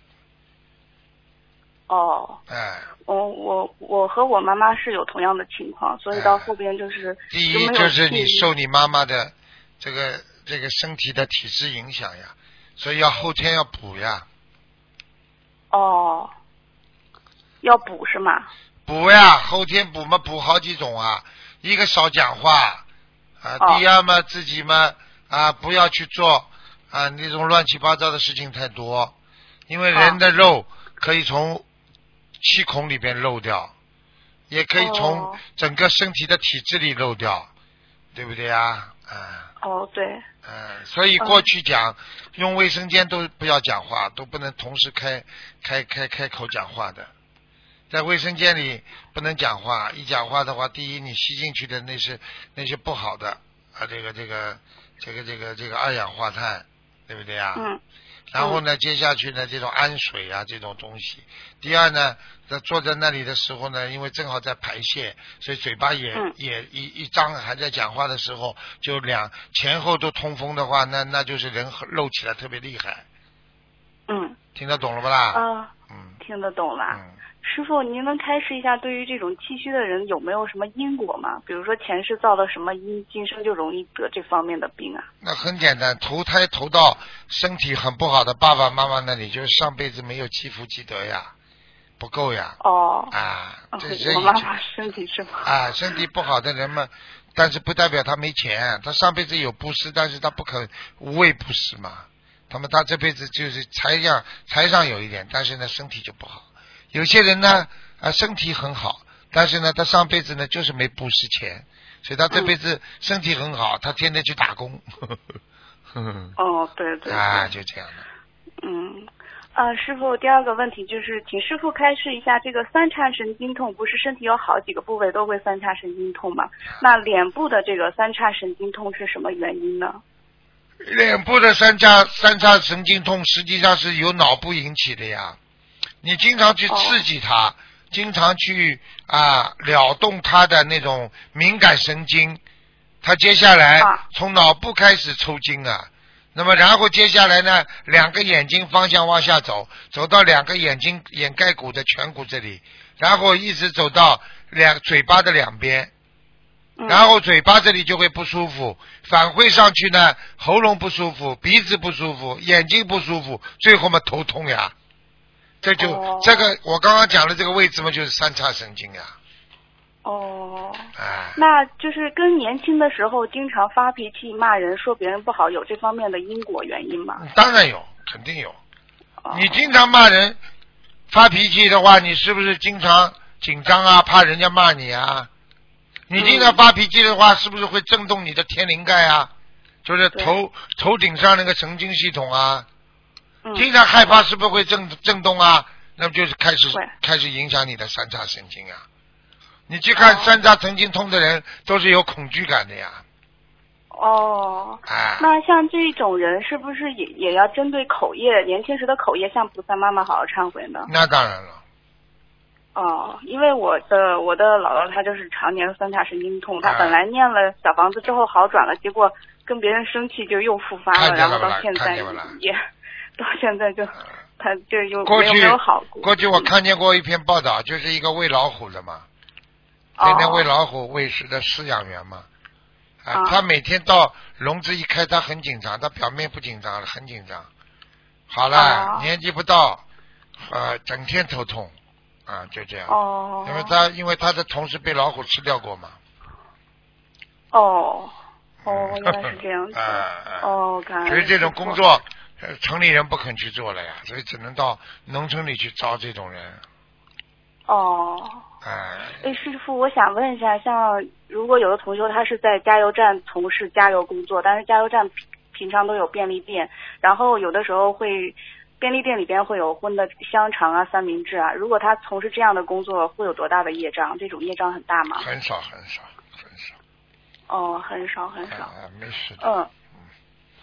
哦，哎。我我我和我妈妈是有同样的情况，所以到后边就是哎第一就是你受你妈妈的这个这个身体的体质影响呀，所以要后天要补呀，哦，要补是吗？补呀，后天补嘛补好几种啊，一个少讲话啊，哦第二嘛自己嘛啊不要去做啊那种乱七八糟的事情太多，因为人的肉可以从气孔里边漏掉，也可以从哦整个身体的体质里漏掉，对不对啊？啊。哦，对，嗯，所以过去讲用卫生间都不要讲话，都不能同时开开开开口讲话的，在卫生间里不能讲话，一讲话的话，第一你吸进去的那是那些不好的啊，这个这个这个这个这个二氧化碳，对不对啊？嗯。然后呢，接下去呢，这种氨水啊，这种东西。第二呢，在坐在那里的时候呢，因为正好在排泄，所以嘴巴也、嗯也一一张，还在讲话的时候，就两前后都通风的话，那那就是人漏起来特别厉害。嗯。听得懂了不啦？啊。嗯。听得懂了。嗯。师傅，您能开示一下，对于这种气虚的人有没有什么因果吗？比如说前世造了什么因，今生就容易得这方面的病啊？那很简单，投胎投到身体很不好的爸爸妈妈那里，就是上辈子没有积福积德呀，不够呀。哦。啊，这哦这已经我妈妈身体是不好。啊，身体不好的人们，但是不代表他没钱，他上辈子有布施，但是他不肯无畏布施嘛。他们他这辈子就是财上财上有一点，但是呢身体就不好。有些人呢啊身体很好，但是呢他上辈子呢就是没布施钱，所以他这辈子身体很好，他天天去打工。哦，对对对。啊，就这样的。嗯，啊，师傅，第二个问题就是，请师傅开示一下，这个三叉神经痛不是身体有好几个部位都会三叉神经痛吗？那脸部的这个三叉神经痛是什么原因呢？脸部的三叉三叉神经痛实际上是由脑部引起的呀，你经常去刺激它，经常去啊撩动它的那种敏感神经，它接下来从脑部开始抽筋啊，那么然后接下来呢，两个眼睛方向往下走，走到两个眼睛眼盖骨的颧骨这里，然后一直走到两嘴巴的两边。然后嘴巴这里就会不舒服，反馈上去呢，喉咙不舒服，鼻子不舒服，眼睛不舒服，最后嘛头痛呀。这就、哦这个我刚刚讲的这个位置嘛，就是三叉神经呀。哦，哎，那就是跟年轻的时候经常发脾气、骂人、说别人不好有这方面的因果原因吗？当然有，肯定有。哦你经常骂人、发脾气的话，你是不是经常紧张啊？怕人家骂你啊？你经常发脾气的话，是不是会震动你的天灵盖啊？就是头头顶上那个神经系统啊。嗯经常害怕是不是会震震动啊？那么就是开始开始影响你的三叉神经啊。你去看三叉神经痛的人，都是有恐惧感的呀。哦，啊，那像这种人是不是也也要针对口业，年轻时的口业向菩萨妈妈好好忏悔呢？那当然了。哦，因为我的我的姥姥她就是常年三叉神经痛，她啊本来念了小房子之后好转了，结果跟别人生气就又复发了，然后到现在也 到现在就她就又没有好过。过去我看见过一篇报道，就是一个喂老虎的嘛，哦天天喂老虎喂食的饲养员嘛，啊，啊他每天到笼子一开，他很紧张，他表面不紧张，很紧张。好了，哦年纪不到，呃，整天头痛，啊，就这样。哦因为他因为他的同事被老虎吃掉过嘛。哦哦，原来是这样子。啊哦，所以这种工作，呃城里人不肯去做了呀，所以只能到农村里去招这种人。哦。哎，哎，师傅，我想问一下，像如果有的同修他是在加油站从事加油工作，但是加油站平平常都有便利店，然后有的时候会便利店里边会有荤的香肠啊、三明治啊，如果他从事这样的工作，会有多大的业障？这种业障很大吗？很少很少，很少哦，很少很少。啊，没事的。嗯。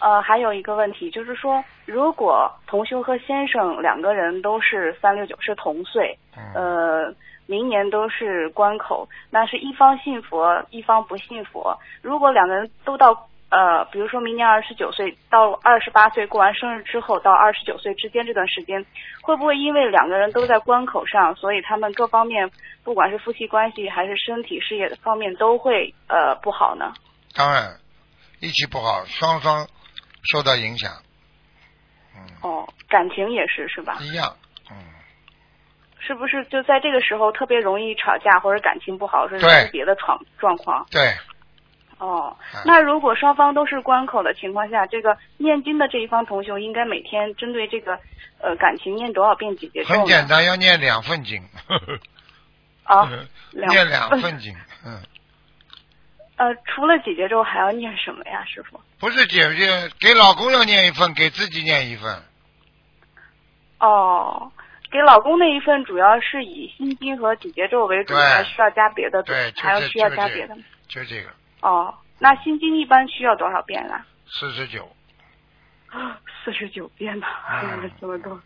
呃，还有一个问题就是说，如果同修和先生两个人都是三六九是同岁，呃，明年都是关口，那是一方信佛，一方不信佛。如果两个人都到呃，比如说明年二十九岁到二十八岁过完生日之后到二十九岁之间这段时间，会不会因为两个人都在关口上，所以他们各方面不管是夫妻关系还是身体事业的方面都会呃不好呢？当然，一起不好，双方受到影响，哦，感情也是是吧？一样。是不是就在这个时候特别容易吵架或者感情不好，是别的状状况？对，哦嗯，那如果双方都是关口的情况下，这个念经的这一方同修应该每天针对这个呃感情念多少遍几节咒？很简单，要念两份经。啊，念两份份经，嗯，呃，除了姐姐咒还要念什么呀，师傅？不是姐姐给老公要念一份，给自己念一份。哦，给老公那一份主要是以心经和姐姐咒为主，还需要加别的？对，就这还要需要加别的吗？就这个哦，那心经一般需要多少遍啊？四十九。四十九遍呢，嗯 这么多。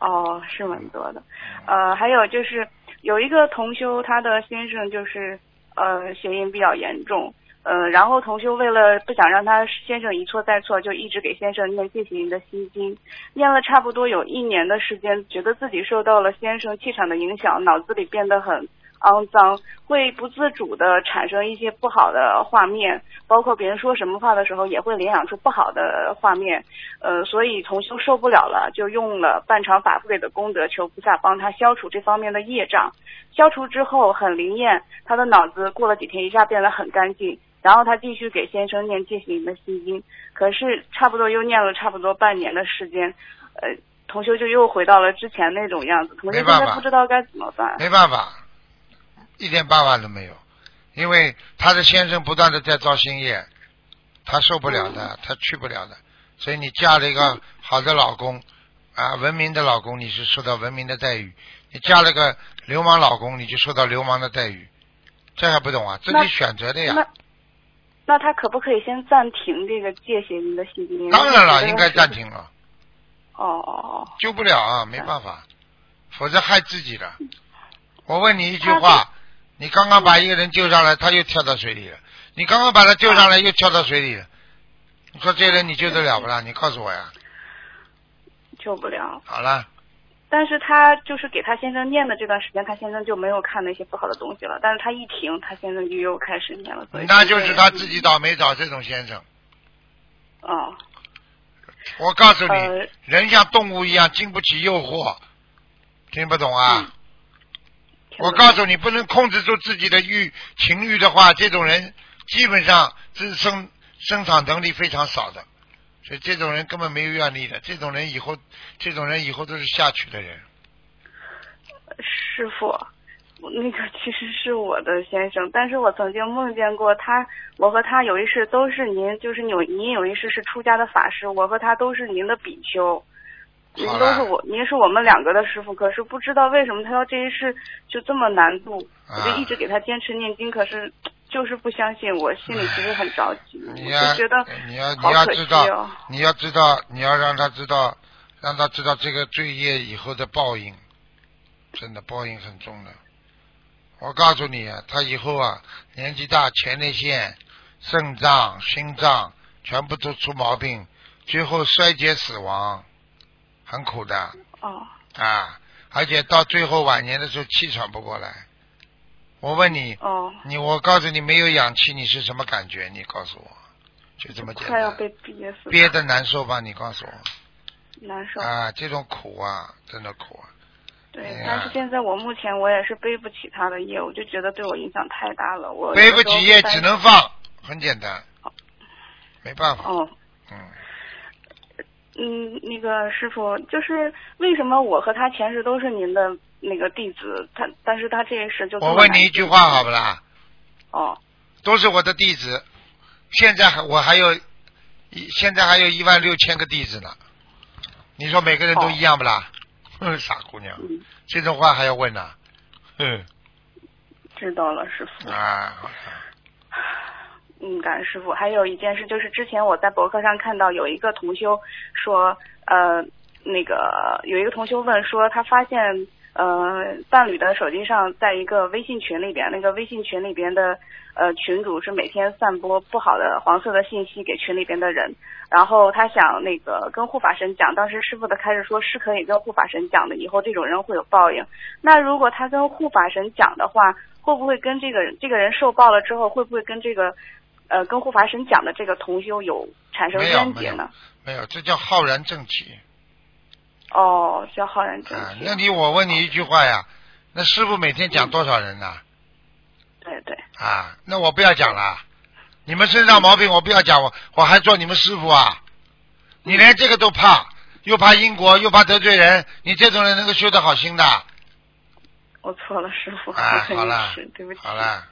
哦，是蛮多的。呃，还有就是有一个同修，他的先生就是呃血印比较严重，呃，然后同修为了不想让他先生一错再错，就一直给先生念戒行的心经，念了差不多有一年的时间，觉得自己受到了先生气场的影响，脑子里变得很肮脏，会不自主的产生一些不好的画面，包括别人说什么话的时候，也会联想出不好的画面。呃，所以同修受不了了，就用了半场法会的功德，求菩萨帮他消除这方面的业障。消除之后很灵验，他的脑子过了几天一下变得很干净。然后他继续给先生念戒行的心经，可是差不多又念了差不多半年的时间，呃，同修就又回到了之前那种样子。同修现在不知道该怎么办。没办法，一点办法都没有，因为他的先生不断的在造新业，他受不了的，他去不了的，所以你嫁了一个好的老公啊，文明的老公，你是受到文明的待遇；你嫁了个流氓老公，你就受到流氓的待遇，这还不懂啊？自己选择的呀。那那他可不可以先暂停这个戒邪淫的心经？当然了，应该暂停了，哦哦哦，救不了啊，没办法，否则害自己了。我问你一句话，你刚刚把一个人救上来，他又跳到水里了；你刚刚把他救上来，又跳到水里了。你说这人你救得了不啦？你告诉我呀。救不了。好了，但是他就是给他先生念的这段时间，他先生就没有看那些不好的东西了。但是他一停，他先生就又开始念了。那就是他自己倒霉找这种先生。哦，我告诉你，呃人像动物一样经不起诱惑，听不懂啊？嗯我告诉你，不能控制住自己的欲情欲的话，这种人基本上自生生产能力非常少的，所以这种人根本没有愿力的。这种人以后，这种人以后都是下去的人。师傅，那个其实是我的先生，但是我曾经梦见过他，我和他有一世都是您，就是有您有一世是出家的法师，我和他都是您的比丘。您都是我，您是我们两个的师傅，可是不知道为什么他要这一世就这么难度，我就啊一直给他坚持念经，可是就是不相信，我心里其实很着急，我你要就觉得你要你要知道哦，你要知道，你要让他知道，让他知道这个罪业以后的报应，真的报应很重的。我告诉你啊，他以后啊年纪大，前列腺、肾脏、心脏全部都出毛病，最后衰竭死亡，很苦的哦，啊！而且到最后晚年的时候气喘不过来。我问你，哦，你我告诉你，没有氧气你是什么感觉？你告诉我，就这么简单。快要被憋死了，憋得难受吧？你告诉我难受。啊，这种苦啊，真的苦啊！对哎，但是现在我目前我也是背不起他的业，我就觉得对我影响太大了。我背不起业只能放，很简单，没办法。哦，嗯，嗯，那个师傅，就是为什么我和他前世都是您的那个弟子，他但是他这一世就我问你一句话好不啦？哦，都是我的弟子，现在还我还有一现在还有一万六千个弟子呢。你说每个人都一样不啦？哼，傻姑娘，嗯，这种话还要问呢？嗯知道了，师傅。啊，嗯，感恩师傅。还有一件事，就是之前我在博客上看到有一个同修说，呃，那个有一个同修问说，他发现呃伴侣的手机上，在一个微信群里边，那个微信群里边的呃群主是每天散播不好的黄色的信息给群里边的人，然后他想那个跟护法神讲，当时师傅的开始说是可以跟护法神讲的，以后这种人会有报应。那如果他跟护法神讲的话，会不会跟这个人这个人受报了之后，会不会跟这个呃跟护法神讲的这个同修有产生没有没有冤结呢？没有，这叫浩然正气哦，叫浩然正啊。气。那你我问你一句话呀，那师傅每天讲多少人呢？对对，啊，那我不要讲了。你们身上毛病我不要讲，我我还做你们师傅啊？你连这个都怕，又怕因果，又怕得罪人，你这种人能够修得好心的？我错了，师傅，好了是对不起。好了，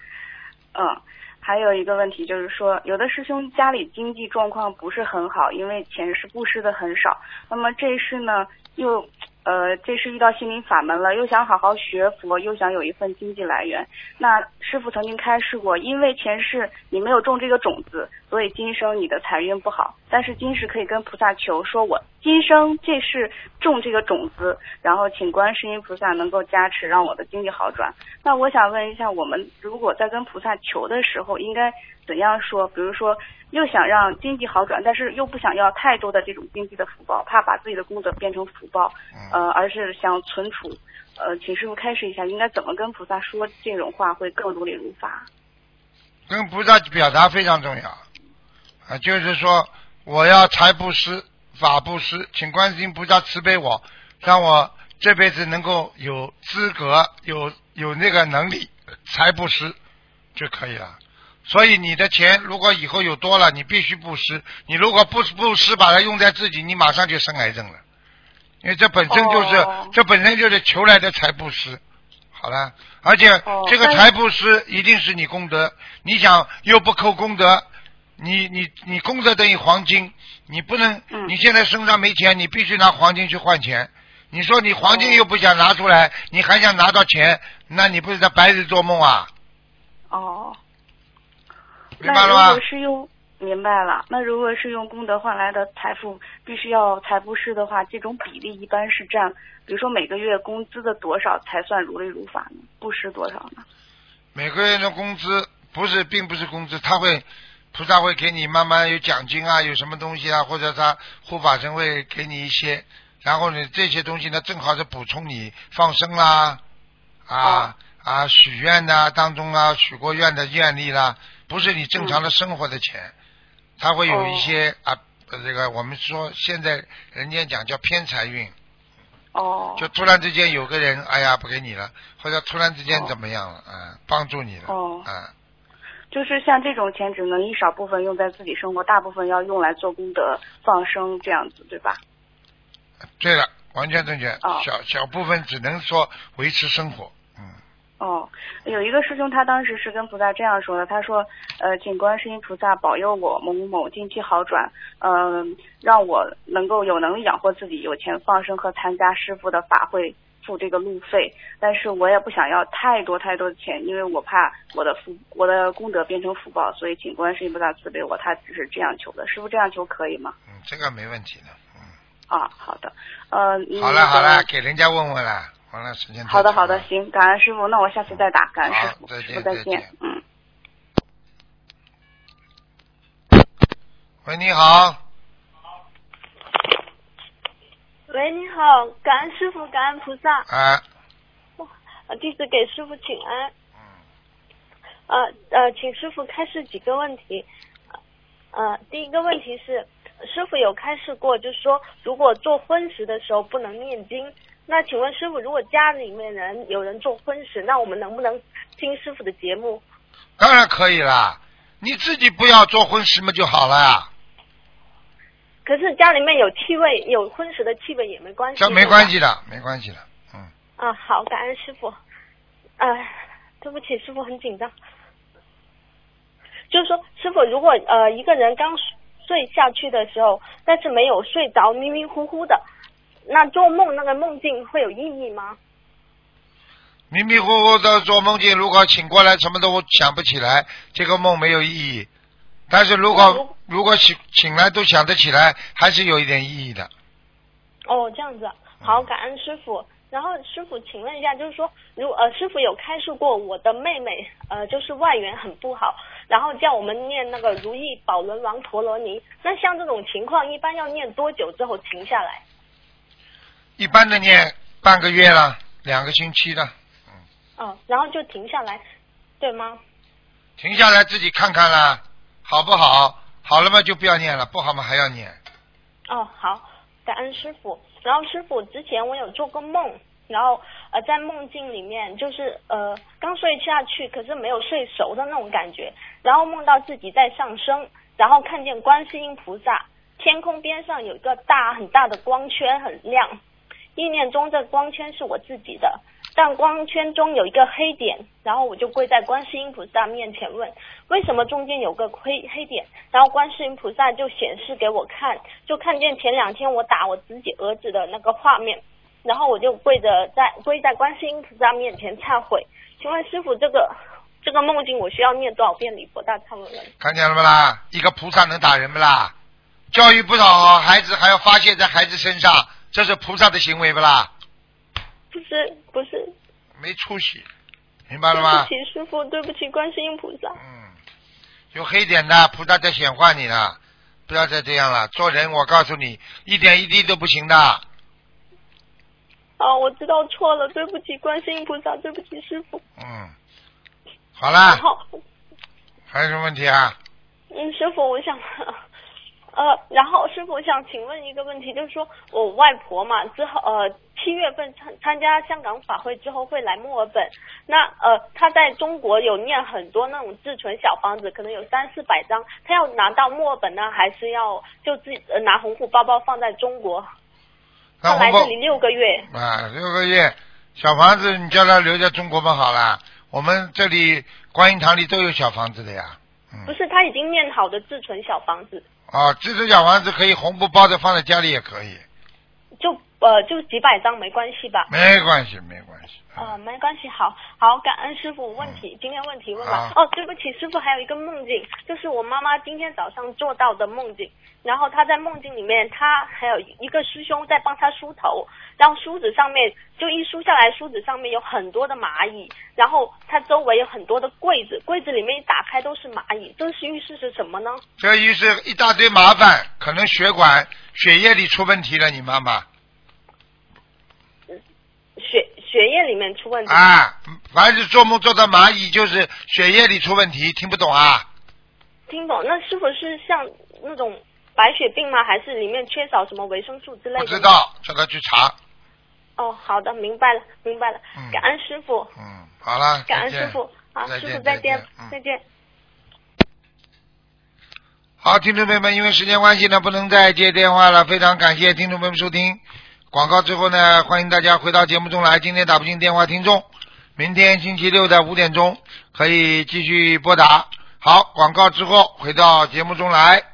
嗯，还有一个问题就是说，有的师兄家里经济状况不是很好，因为前世布施的很少。那么这一世呢，又呃这是遇到心灵法门了，又想好好学佛，又想有一份经济来源。那师傅曾经开示过，因为前世你没有种这个种子，所以今生你的财运不好。但是今世可以跟菩萨求，说我今生这世种这个种子，然后请观世音菩萨能够加持，让我的经济好转。那我想问一下，我们如果在跟菩萨求的时候，应该怎样说？比如说，又想让经济好转，但是又不想要太多的这种经济的福报，怕把自己的功德变成福报，呃，而是想存储。呃，请师傅开示一下，应该怎么跟菩萨说这种话会更如理如法？跟菩萨表达非常重要啊，就是说我要财布施、法布施，请观世音菩萨慈悲我，让我这辈子能够有资格、有有那个能力财布施就可以了。所以你的钱如果以后有多了，你必须布施。你如果不布施，把它用在自己，你马上就生癌症了。因为这本身就是、哦这本身就是求来的财布施。好了，而且这个财布施一定是你功德，你想又不扣功德，你你你功德等于黄金，你不能，嗯你现在身上没钱，你必须拿黄金去换钱。你说你黄金又不想拿出来，你还想拿到钱，那你不是在白日做梦啊？哦，明白了吗那如果？是用明白了，那如果是用功德换来的财富，必须要财布施的话，这种比例一般是占，比如说每个月工资的多少才算如理如法呢？布施多少呢？每个月的工资不是，并不是工资，他会菩萨会给你慢慢有奖金啊，有什么东西啊，或者他护法神会给你一些，然后呢，这些东西呢，正好是补充你放生啦，啊、啊许愿呐、当中啊许过愿的愿力啦，不是你正常的生活的钱，他会有一些、啊，呃这个我们说现在人家讲叫偏财运，哦，就突然之间有个人，哎呀不给你了，或者突然之间怎么样了，啊，帮助你了，哦啊。就是像这种钱只能一少部分用在自己生活，大部分要用来做功德、放生这样子，对吧？对了，完全正确。哦小小部分只能说维持生活。哦，有一个师兄，他当时是跟菩萨这样说的，他说，呃，请观世音菩萨保佑我某某某近期好转，嗯、让我能够有能力养活自己，有钱放生和参加师傅的法会，付这个路费。但是我也不想要太多太多的钱，因为我怕我的福我的功德变成福报，所以请观世音菩萨慈悲我。他只是这样求的，师傅这样求可以吗？嗯，这个没问题的。嗯啊，好的，呃，好了好了，给人家问问了，完了时间好的，好的，行，感恩师傅，那我下次再打，感恩师傅，再见师傅再再见嗯。喂，你好，喂，你好，感恩师傅，感恩菩萨，啊，呃弟子给师傅请安。嗯呃呃，请师傅开示几个问题。呃，第一个问题是，师傅有开示过，就是说，如果做荤食的时候不能念经，那请问师傅，如果家里面人有人做婚事，那我们能不能听师傅的节目？当然可以啦，你自己不要做婚事嘛就好了呀，可是家里面有气味，有婚食的气味也没关系。这没关系的，没关系的。嗯啊，好，感恩师傅。哎，对不起，师傅很紧张。就是说，师傅，如果呃一个人刚睡下去的时候，但是没有睡着，迷迷糊糊的，那做梦那个梦境会有意义吗？迷迷糊糊的做梦境，如果醒过来什么都想不起来，这个梦没有意义。但是如果如果醒醒来都想得起来，还是有一点意义的。哦，这样子，好，感恩师傅。然后师傅，请问一下，就是说，如呃，师傅有开示过我的妹妹，呃，就是外缘很不好，然后叫我们念那个如意宝轮王陀罗尼。那像这种情况，一般要念多久之后停下来？一般的念半个月了，两个星期了，哦，然后就停下来，对吗？停下来自己看看啦，好不好？好了嘛就不要念了，不好嘛还要念。哦，好，感恩师傅。然后师傅之前我有做过梦，然后呃在梦境里面就是呃刚睡下去，可是没有睡熟的那种感觉，然后梦到自己在上升，然后看见观世音菩萨，天空边上有一个大很大的光圈，很亮，意念中这光圈是我自己的，但光圈中有一个黑点，然后我就跪在观世音菩萨面前问，为什么中间有个黑黑点？然后观世音菩萨就显示给我看，就看见前两天我打我自己儿子的那个画面，然后我就跪着在跪在观世音菩萨面前忏悔。请问师傅，这个这个梦境我需要念多少遍礼佛大忏悔文？看见了不啦？一个菩萨能打人不啦？教育不少孩子还要发泄在孩子身上，这是菩萨的行为不啦？不是不是，没出息，明白了吗？对不起师傅，对不起观世音菩萨。嗯有黑点的菩萨在显化你了，不要再这样了。做人，我告诉你，一点一滴都不行的。啊，我知道错了，对不起观世音菩萨，对不起师傅。嗯，好了好，还有什么问题啊？嗯，师傅，我想，呃，然后师傅，我想请问一个问题，就是说我外婆嘛，之后呃七月份参参加香港法会之后会来墨尔本，那呃她在中国有念很多那种自存小房子，可能有三四百张，她要拿到墨尔本呢，还是要就自己、呃、拿红布包包放在中国？她来这里六个月，啊，六个月小房子，你叫她留在中国不好啦？我们这里观音堂里都有小房子的呀。不是她已经念好的自存小房子，啊，这种小房子可以红布包着放在家里也可以，就呃就几百张没关系吧？没关系，没关系。呃，没关系，好好感恩师傅。问题、今天问题问完。哦，对不起，师傅还有一个梦境，就是我妈妈今天早上做到的梦境。然后他在梦境里面，他还有一个师兄在帮他梳头，然后梳子上面就一梳下来，梳子上面有很多的蚂蚁，然后他周围有很多的柜子，柜子里面一打开都是蚂蚁，这是预示是什么呢？这预示一大堆麻烦，可能血管、血液里出问题了。你妈妈血血液里面出问题。啊，凡是做梦做到蚂蚁，就是血液里出问题，听不懂啊？听懂？那是不是像那种白血病吗？还是里面缺少什么维生素之类的？不知。道，叫他去查。哦，好的，明白了，明白了。感恩师傅，嗯，好了，感恩师傅。好，师傅再见再见嗯，再见。好，听众朋友们，因为时间关系呢，不能再接电话了。非常感谢听众朋友们收听广告之后呢，欢迎大家回到节目中来。今天打不进电话，听众，明天星期六的五点钟可以继续拨打。好，广告之后回到节目中来。